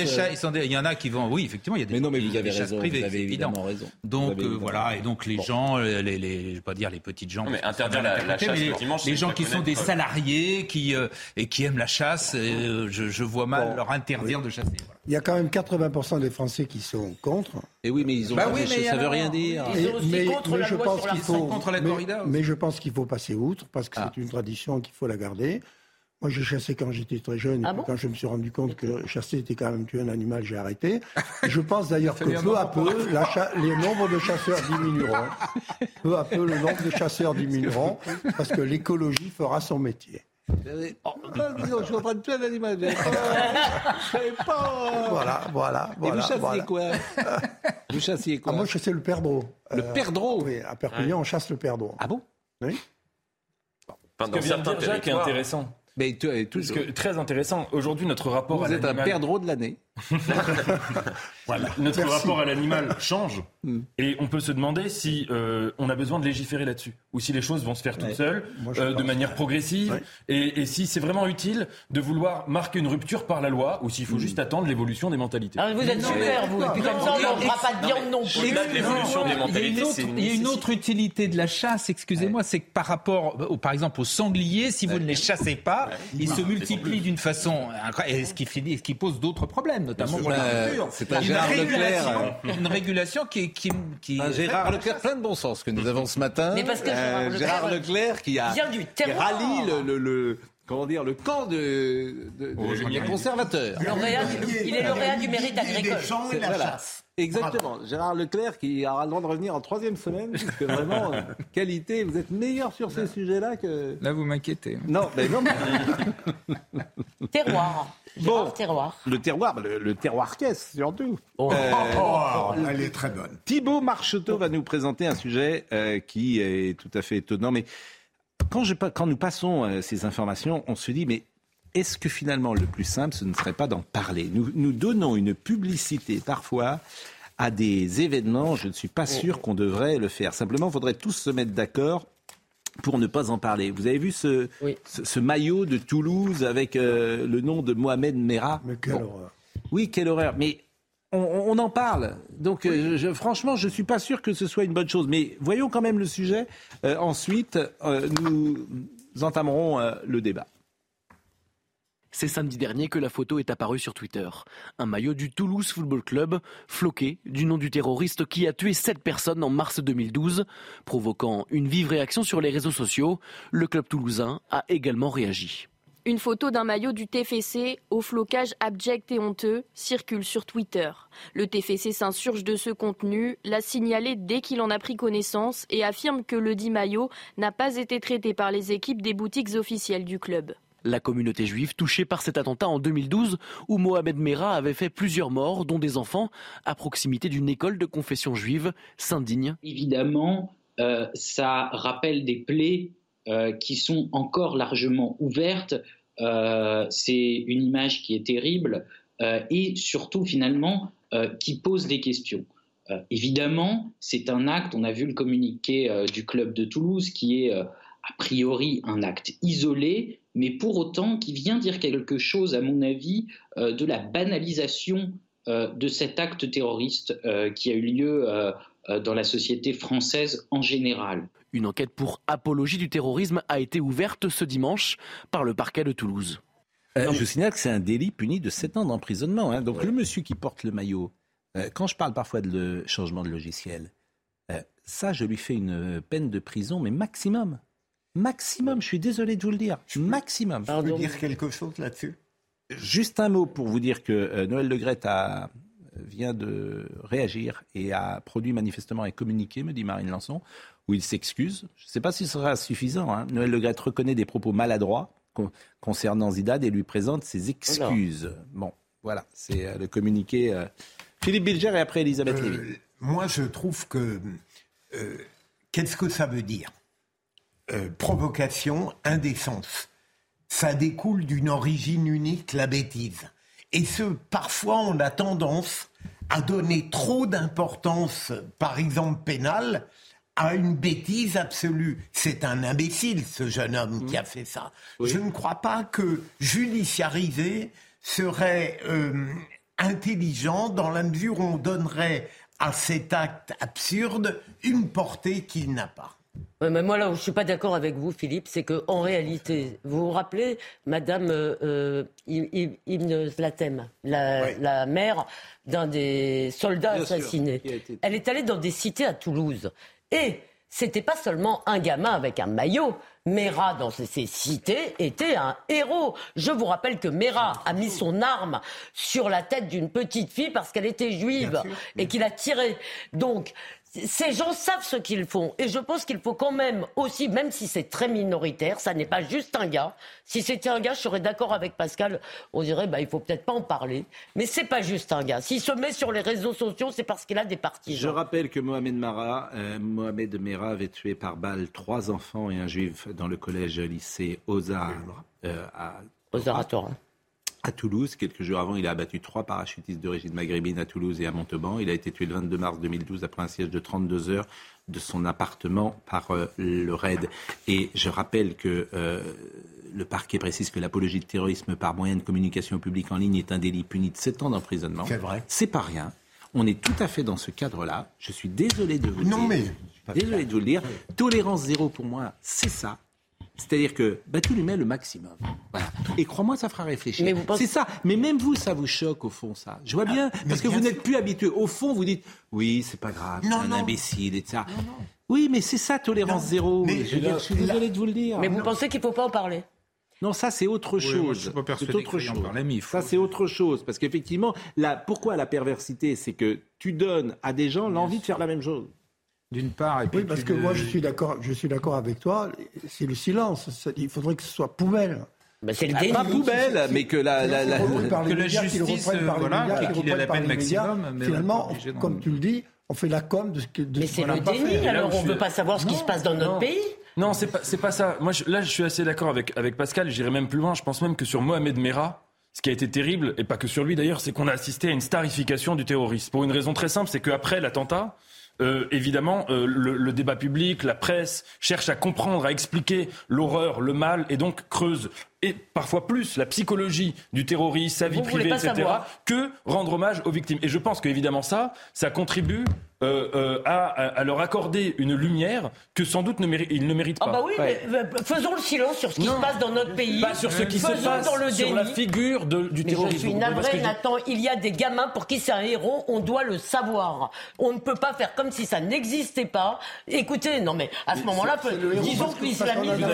Il y en a qui vont, oui, effectivement, il y a des. Mais non, mais vous avez raison. Vous avez évidemment raison. Donc euh, voilà, et donc les gens, euh, les, les, je vais pas dire les petites gens. Mais interdire la chasse le dimanche. Les gens qui sont des salariés, qui euh, et qui aiment la chasse, je vois mal leur interdire de chasser. Il y a quand même 80% des Français qui sont contre. Et oui, mais ils ont bah oui, mais ça veut rien dire. Ils sont aussi mais, contre la je pense qu'il faut contre la corrida. Mais, je pense qu'il faut passer outre parce que ah. c'est une tradition qu'il faut la garder. Moi, j'ai chassé quand j'étais très jeune. et ah quand je me suis rendu compte que chasser était quand même tuer un animal, j'ai arrêté. je pense d'ailleurs que peu à peu, la les nombres de chasseurs diminueront. peu à peu, le nombre de chasseurs diminueront parce que l'écologie fera son métier. Oh, je suis en train de tuer un animal. Je savais pas. Voilà, voilà. Et vous chassiez quoi? Vous chassiez quoi? Ah, Moi, je chassais le perdreau. Le euh, perdreau? Oui, à Perpignan, on chasse le perdreau. Ah bon? Oui. Ce que vient de dire Jacques est intéressant. Mais tout, que, très intéressant. Aujourd'hui, notre rapport vous à êtes un perdreau de l'année. voilà. Notre rapport à l'animal change. Mm. et on peut se demander si euh, on a besoin de légiférer là-dessus ou si les choses vont se faire toutes seules, euh, de manière progressive, et, si c'est vraiment utile de vouloir marquer une rupture par la loi ou s'il faut mm. juste attendre l'évolution des mentalités. Ah, vous êtes super, vous. Et puis comme ça, on n'aura pas de viande non plus. L'évolution des mentalités, Il y a une autre utilité de la chasse, excusez-moi, c'est que par rapport, par exemple, aux sangliers, si vous ne les chassez pas, ils se multiplient d'une façon incroyable, ce qui, finit, ce qui pose d'autres problèmes notamment pour la C'est un Gérard Leclerc. Une régulation qui, qui, qui un Gérard Leclerc plein de bon sens que nous avons ce matin. Mais parce que Gérard, Leclerc, qui a vient du rallie le, le, comment dire, le camp de, de, de, oh, conservateurs. il est lauréat du mérite agricole. Et la chasse. Exactement. Gérard Leclerc qui aura le droit de revenir en troisième semaine, puisque vraiment, euh, qualité, vous êtes meilleur sur ces sujets-là que. Là, vous m'inquiétez. Non, mais non. terroir. Bon, terroir. Le terroir, le, terroir caisse surtout. Oh. Euh, oh, elle est très bonne. Thibaut Marcheteau va nous présenter un sujet euh, qui est tout à fait étonnant. Mais quand, je, quand nous passons ces informations, on se dit, mais est-ce que finalement le plus simple, ce ne serait pas d'en parler? Nous, nous donnons une publicité parfois à des événements, je ne suis pas sûr qu'on devrait le faire. Simplement, il faudrait tous se mettre d'accord pour ne pas en parler. Vous avez vu ce, ce, maillot de Toulouse avec euh, le nom de Mohamed Merah? Mais quelle horreur. Oui, quelle horreur. Mais on, en parle. Donc, euh, je, franchement, je ne suis pas sûr que ce soit une bonne chose. Mais voyons quand même le sujet. Euh, ensuite, nous entamerons le débat. C'est samedi dernier que la photo est apparue sur Twitter. Un maillot du Toulouse Football Club, floqué du nom du terroriste qui a tué sept personnes en mars 2012, provoquant une vive réaction sur les réseaux sociaux. Le club toulousain a également réagi. Une photo d'un maillot du TFC au flocage abject et honteux circule sur Twitter. Le TFC s'insurge de ce contenu, l'a signalé dès qu'il en a pris connaissance et affirme que le dit maillot n'a pas été traité par les équipes des boutiques officielles du club. La communauté juive touchée par cet attentat en 2012 où Mohamed Merah avait fait plusieurs morts, dont des enfants, à proximité d'une école de confession juive, s'indigne. Évidemment, euh, ça rappelle des plaies euh, qui sont encore largement ouvertes. Euh, c'est une image qui est terrible et surtout finalement qui pose des questions. évidemment, c'est un acte, on a vu le communiqué du club de Toulouse, qui est a priori un acte isolé, mais pour autant qui vient dire quelque chose, à mon avis, euh, de la banalisation euh, de cet acte terroriste euh, qui a eu lieu dans la société française en général. Une enquête pour apologie du terrorisme a été ouverte ce dimanche par le parquet de Toulouse. je signale que c'est un délit puni de 7 ans d'emprisonnement. Hein. Donc le monsieur qui porte le maillot, quand je parle parfois de changement de logiciel, ça, je lui fais une peine de prison, mais maximum. Maximum, je suis désolé de vous le dire. Maximum. Je peux dire quelque chose là-dessus? Juste un mot pour vous dire que euh, Noël Le a, vient de réagir et a produit manifestement un communiqué, me dit Marine Lançon, où il s'excuse. Je ne sais pas si ce sera suffisant. Hein. Noël Le reconnaît des propos maladroits concernant Zidane et lui présente ses excuses. Bon, voilà, c'est euh, le communiqué. Euh, Philippe Bilger et après Elisabeth Lévy. Moi, je trouve que. Qu'est-ce que ça veut dire? Euh, provocation, indécence. Ça découle d'une origine unique, la bêtise. Et ce, parfois, on a tendance à donner trop d'importance, par exemple pénale, à une bêtise absolue. C'est un imbécile, ce jeune homme qui a fait ça. Je ne crois pas que judiciariser serait euh, intelligent dans la mesure où on donnerait à cet acte absurde une portée qu'il n'a pas mais moi, là où je ne suis pas d'accord avec vous, Philippe, c'est qu'en réalité, vous vous rappelez, Madame euh, Ibn Zlatem, la, mère d'un des soldats assassinés, elle est allée dans des cités à Toulouse. Et c'était pas seulement un gamin avec un maillot. Mera, dans ces cités, était un héros. Je vous rappelle que Mera a mis son arme sur la tête d'une petite fille parce qu'elle était juive et qu'il a tiré. Donc, ces gens savent ce qu'ils font. Et je pense qu'il faut quand même aussi, même si c'est très minoritaire, ça n'est pas juste un gars. Si c'était un gars, je serais d'accord avec Pascal. On dirait, bah, il faut peut-être pas en parler. Mais c'est pas juste un gars. S'il se met sur les réseaux sociaux, c'est parce qu'il a des partisans. Je rappelle que Mohamed Mara, euh, Mohamed Mera avait tué par balle trois enfants et un juif dans le collège lycée Ozar. Euh, à, Ozar à Torah. À Toulouse. Quelques jours avant, il a abattu trois parachutistes d'origine maghrébine à Toulouse et à Montauban. Il a été tué le 22 mars 2012 après un siège de 32 heures de son appartement par euh, le RAID. Et je rappelle que euh, le parquet précise que l'apologie de terrorisme par moyen de communication publique en ligne est un délit puni de 7 ans d'emprisonnement. C'est vrai. C'est pas rien. On est tout à fait dans ce cadre-là. Je suis désolé de vous non, dire. mais... Désolé de vous le dire. Tolérance zéro pour moi, c'est ça. C'est-à-dire que bah, tu lui mets le maximum. Voilà. Et crois-moi, ça fera réfléchir. C'est ça. Mais même vous, ça vous choque au fond, ça. Je vois ah, bien, parce que vous n'êtes plus habitué. Au fond, vous dites, oui, c'est pas grave, c'est un imbécile et ça. Oui, mais c'est ça, tolérance zéro. Mais je, suis désolé de vous le dire. Mais vous pensez qu'il ne faut pas en parler? Non, ça c'est autre chose. c'est autre chose. Ça c'est autre chose parce qu'effectivement, pourquoi la perversité, c'est que tu donnes à des gens l'envie de faire la même chose. D'une part, et puis oui, parce que moi je suis d'accord, je suis d'accord avec toi. C'est le silence. Il faudrait que ce soit poubelle. Bah, c'est le ah, Pas poubelle, mais que la, la, la, que la justice, voilà, qu'il ait la peine maximum. Finalement, comme tu le dis, on fait la com de ce que. De mais c'est le déni. Alors on ne veut pas savoir ce qui se passe dans notre pays. Non, c'est pas, pas ça. Moi, là, je suis assez d'accord avec, avec Pascal. J'irai même plus loin. Je pense même que sur Mohamed Merah, ce qui a été terrible, et pas que sur lui d'ailleurs, c'est qu'on a assisté à une starification du terrorisme. Pour une raison très simple, c'est qu'après l'attentat, euh, évidemment, euh, le, débat public, la presse cherche à comprendre, à expliquer l'horreur, le mal, et donc creuse et parfois plus la psychologie du terroriste, sa vie privée, etc., que rendre hommage aux victimes. Et je pense qu'évidemment ça, ça contribue euh, euh, à, leur accorder une lumière que sans doute ne ils ne méritent pas. Ah bah oui, mais, euh, faisons le silence sur ce qui se passe dans notre pays. Pas sur ce qui se passe dans le sur la figure de, du terrorisme. Je suis navré, Nathan. Il y a des gamins pour qui c'est un héros. On doit le savoir. On ne peut pas faire comme si ça n'existait pas. Écoutez, non mais à ce moment-là, disons que l'islamisme.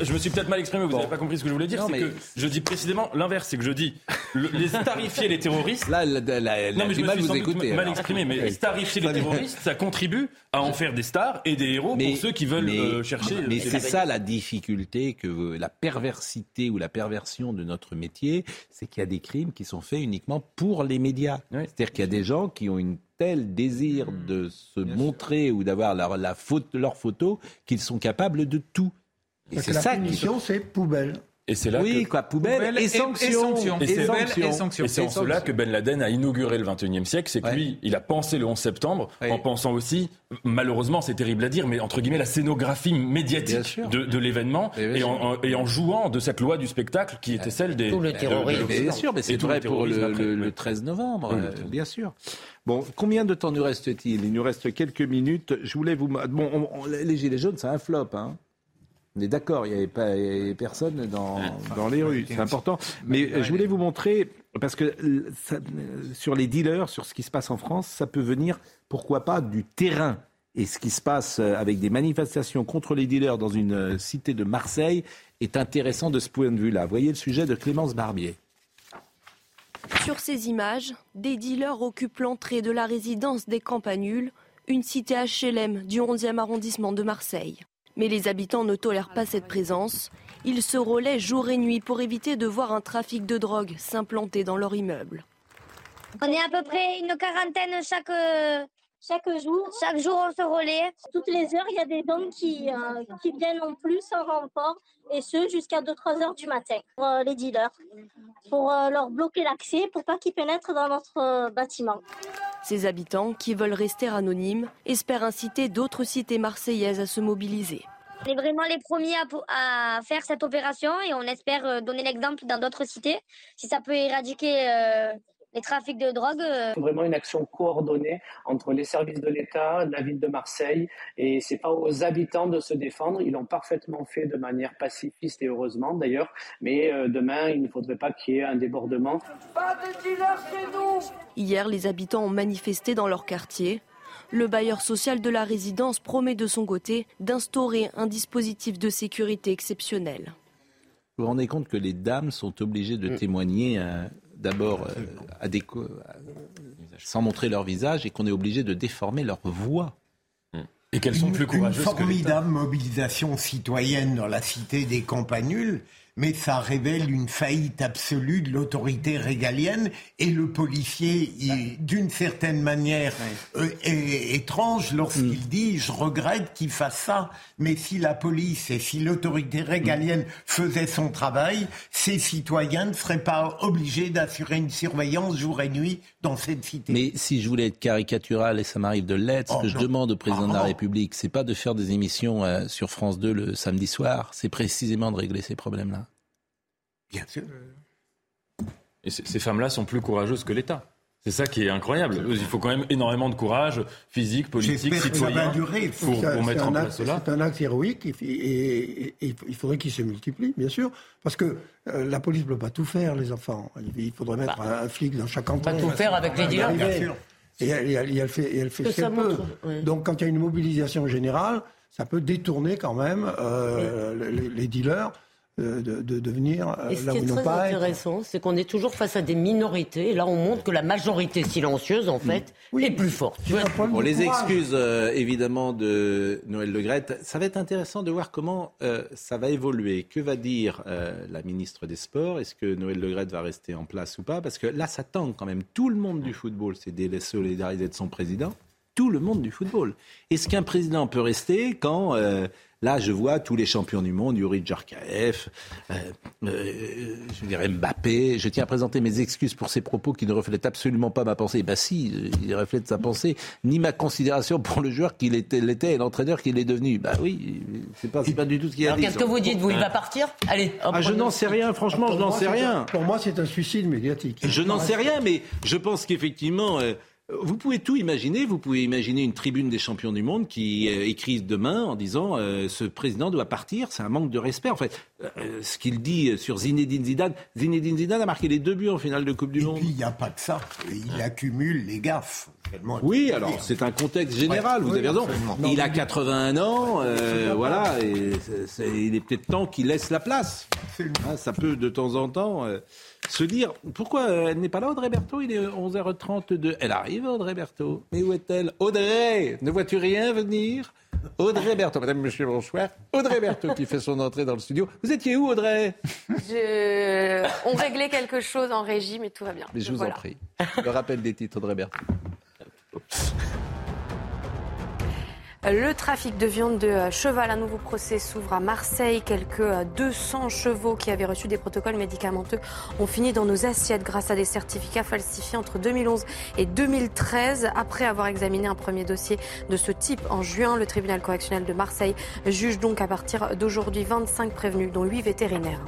Je me suis peut-être mal exprimé. Vous n'avez pas compris ce que je voulais dire. C'est que je dis précisément l'inverse. C'est que je dis les tarifier les terroristes. Là, la, la, non mais je me suis vous mal exprimé. Mais starifier les terroristes, ça contribue à en faire des stars et des héros pour ceux qui veulent euh, chercher. Mais c'est ça la difficulté, que la perversité ou la perversion de notre métier, c'est qu'il y a des crimes qui sont faits uniquement pour les médias. C'est-à-dire qu'il y a des gens qui ont une tel désir mmh. de se montrer ou d'avoir leur, la faute, leur photo qu'ils sont capables de tout. Et c'est ça qui c'est poubelle. Et c'est là oui, que... quoi, poubelle, et, sanctions. Et, c'est en cela que Ben Laden a inauguré le 21e siècle. C'est que lui, il a pensé le 11 septembre en pensant aussi, malheureusement, c'est terrible à dire, mais entre guillemets, la scénographie médiatique de, l'événement et, en, jouant de cette loi du spectacle qui était celle des. Tout le terrorisme. bien sûr, mais c'est vrai pour le, 13 novembre, euh, bien sûr. Bon, combien de temps nous reste-t-il? Il nous reste quelques minutes. Je voulais vous. Bon, les Gilets jaunes, c'est un flop, hein on est d'accord, il n'y avait, pas, personne dans, dans les rues, c'est important. Mais je voulais vous montrer, parce que sur les dealers, sur ce qui se passe en France, ça peut venir, pourquoi pas, du terrain. Et ce qui se passe avec des manifestations contre les dealers dans une cité de Marseille est intéressant de ce point de vue-là. Voyez le sujet de Clémence Barbier. Sur ces images, des dealers occupent l'entrée de la résidence des Campanules, une cité HLM du 11e arrondissement de Marseille. Mais les habitants ne tolèrent pas cette présence. Ils se relaient jour et nuit pour éviter de voir un trafic de drogue s'implanter dans leur immeuble. On est à peu près une quarantaine chaque, chaque jour. Chaque jour, on se relaie. Toutes les heures, il y a des hommes qui, euh, qui viennent en plus en renfort, et ce jusqu'à 2-3 heures du matin, pour euh, les dealers, pour euh, leur bloquer l'accès, pour pas qu'ils pénètrent dans notre bâtiment. Ces habitants, qui veulent rester anonymes, espèrent inciter d'autres cités marseillaises à se mobiliser. On est vraiment les premiers à, faire cette opération et on espère donner l'exemple dans d'autres cités. Si ça peut éradiquer les trafics de drogue. Euh. C'est vraiment une action coordonnée entre les services de l'État, la ville de Marseille, et c'est pas aux habitants de se défendre. Ils l'ont parfaitement fait de manière pacifiste et heureusement d'ailleurs, mais euh, demain il ne faudrait pas qu'il y ait un débordement. Pas de dealers chez nous Hier, les habitants ont manifesté dans leur quartier. Le bailleur social de la résidence promet de son côté d'instaurer un dispositif de sécurité exceptionnel. Vous vous rendez compte que les dames sont obligées de mm. témoigner euh, d'abord euh, sans montrer leur visage et qu'on est obligé de déformer leur voix. Et qu'elles sont plus courageuses Une formidable mobilisation citoyenne dans la cité des Campanules mais ça révèle une faillite absolue de l'autorité régalienne et le policier, d'une certaine manière, euh, est étrange lorsqu'il mm. dit je regrette qu'il fasse ça, mais si la police et si l'autorité régalienne faisaient son travail, ces citoyens ne seraient pas obligés d'assurer une surveillance jour et nuit dans cette cité. Mais si je voulais être caricatural et ça m'arrive de l'être, ce oh que je demande au président de la République, c'est pas de faire des émissions euh, sur France 2 le samedi soir, c'est précisément de régler ces problèmes-là. Bien sûr. Et ces femmes-là sont plus courageuses que l'État. C'est ça qui est incroyable. Il faut quand même énormément de courage physique, politique, citoyen pour, pour mettre en place cela. C'est un acte héroïque et, il faudrait qu'il se multiplie, bien sûr, parce que euh, la police ne peut pas tout faire, les enfants. Il faudrait mettre bah. un flic dans chaque canton. Pas tout faire avec les dealers, bien sûr. Et elle, fait, elle fait ce qu'elle peut. Donc quand il y a une mobilisation générale, ça peut détourner quand même euh, les, dealers de, devenir euh, et ce qui est très intéressant, c'est qu'on est toujours face à des minorités. Et là, on montre que la majorité silencieuse, en fait, est plus forte. Bon, les excuses, euh, évidemment, de Noël Le Ça va être intéressant de voir comment euh, ça va évoluer. Que va dire la ministre des Sports? Est-ce que Noël Le va rester en place ou pas? Parce que là, ça tend quand même. Tout le monde du football s'est désolidariser de son président. Tout le monde du football. Est-ce qu'un président peut rester quand Là, je vois tous les champions du monde, Yuri Djarkaev, euh, euh, je dirais Mbappé. Je tiens à présenter mes excuses pour ces propos qui ne reflètent absolument pas ma pensée. Bah si, il reflète sa pensée, ni ma considération pour le joueur qu'il était, l'était et l'entraîneur qu'il est devenu. Bah oui, c'est pas, pas du tout ce qu'il a dit. Qu'est-ce que vous dites Vous, il va partir? Allez. ah, je n'en sais rien, franchement, je n'en sais rien. pour moi, c'est un suicide médiatique. Je n'en sais rien, mais je pense qu'effectivement. Euh, vous pouvez tout imaginer. Vous pouvez imaginer une tribune des champions du monde qui euh, écrit demain en disant euh, ce président doit partir. C'est un manque de respect. En fait, euh, ce qu'il dit sur Zinedine Zidane. Zinedine Zidane a marqué les deux buts en finale de Coupe du Monde. Et puis il n'y a pas que ça. Il accumule les gaffes. Oui, alors c'est un contexte général. vous avez raison. il a 81 ans. voilà. Et il est peut-être temps qu'il laisse la place. Ah, ça peut de temps en temps se dire pourquoi euh, elle n'est pas là, Audrey Berthaud? Il est 11h32. Elle arrive, Audrey Berthaud. Mais où est-elle? Audrey Ne vois-tu rien venir? Audrey Berthaud, madame, monsieur, bonsoir. Audrey Berthaud qui fait son entrée dans le studio. Vous étiez où, Audrey? On réglait quelque chose en régie, mais tout va bien. Mais je vous en prie. Le rappel des titres, Audrey Berthaud. Le trafic de viande de cheval, un nouveau procès s'ouvre à Marseille. Quelques 200 chevaux qui avaient reçu des protocoles médicamenteux ont fini dans nos assiettes grâce à des certificats falsifiés entre 2011 et 2013. Après avoir examiné un premier dossier de ce type en juin, le tribunal correctionnel de Marseille juge donc à partir d'aujourd'hui 25 prévenus, dont 8 vétérinaires.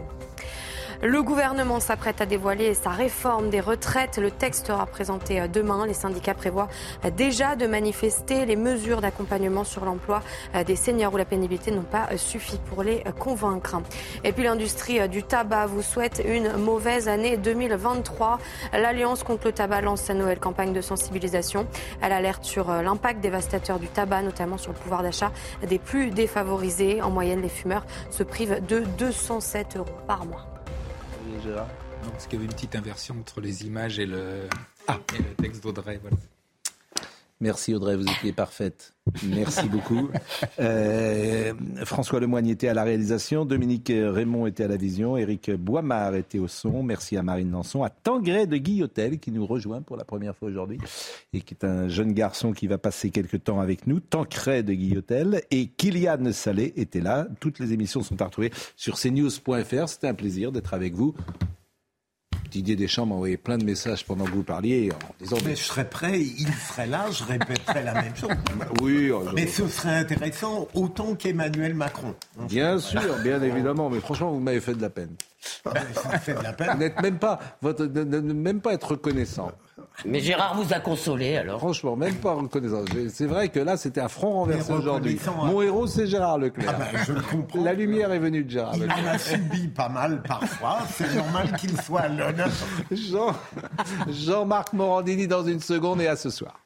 Le gouvernement s'apprête à dévoiler sa réforme des retraites. Le texte sera présenté euh, demain. Les syndicats prévoient euh, déjà de manifester. Les mesures d'accompagnement sur l'emploi euh, des seniors où la pénibilité n'ont pas suffi pour les convaincre. Et puis l'industrie du tabac vous souhaite une mauvaise année 2023. L'Alliance contre le tabac lance sa nouvelle campagne de sensibilisation. Elle alerte sur l'impact dévastateur du tabac, notamment sur le pouvoir d'achat des plus défavorisés. En moyenne, les fumeurs se privent de 207 euros par mois. Gérard parce qu'il y avait une petite inversion entre les images et le, ah. et le texte d'Audrey. Voilà. Merci Audrey, vous étiez parfaite. Merci beaucoup. Euh, François Lemoyne était à la réalisation, Dominique Raymond était à la vision, Éric Boimard était au son. Merci à Marine Lançon, à Tangré de Guillotel qui nous rejoint pour la première fois aujourd'hui et qui est un jeune garçon qui va passer quelques temps avec nous. Tancred de Guillotel et Kylian Salé était là. Toutes les émissions sont à retrouver sur cnews.fr. C'était un plaisir d'être avec vous. Didier Deschamps m'a envoyé plein de messages pendant que vous parliez en disant. Mais je serais prêt, il serait là, je répéterais la même chose. Bah oui. Oh, mais ce serait intéressant autant qu'Emmanuel Macron. Bien sûr, bien évidemment, mais franchement, vous m'avez fait de la peine. Ah, fait de la peine. N'êtes même pas, votre, même pas être reconnaissant. Mais Gérard vous a consolé alors. Franchement, même pas reconnaissant. C'est vrai que là, c'était un front renversé aujourd'hui. Mon héros, c'est Gérard Leclerc. Ah ben, je le comprends. La lumière est venue de Gérard Il en a subi pas mal parfois. C'est normal qu'il soit à l'honneur. Jean, Jean-Marc Morandini dans une seconde et à ce soir.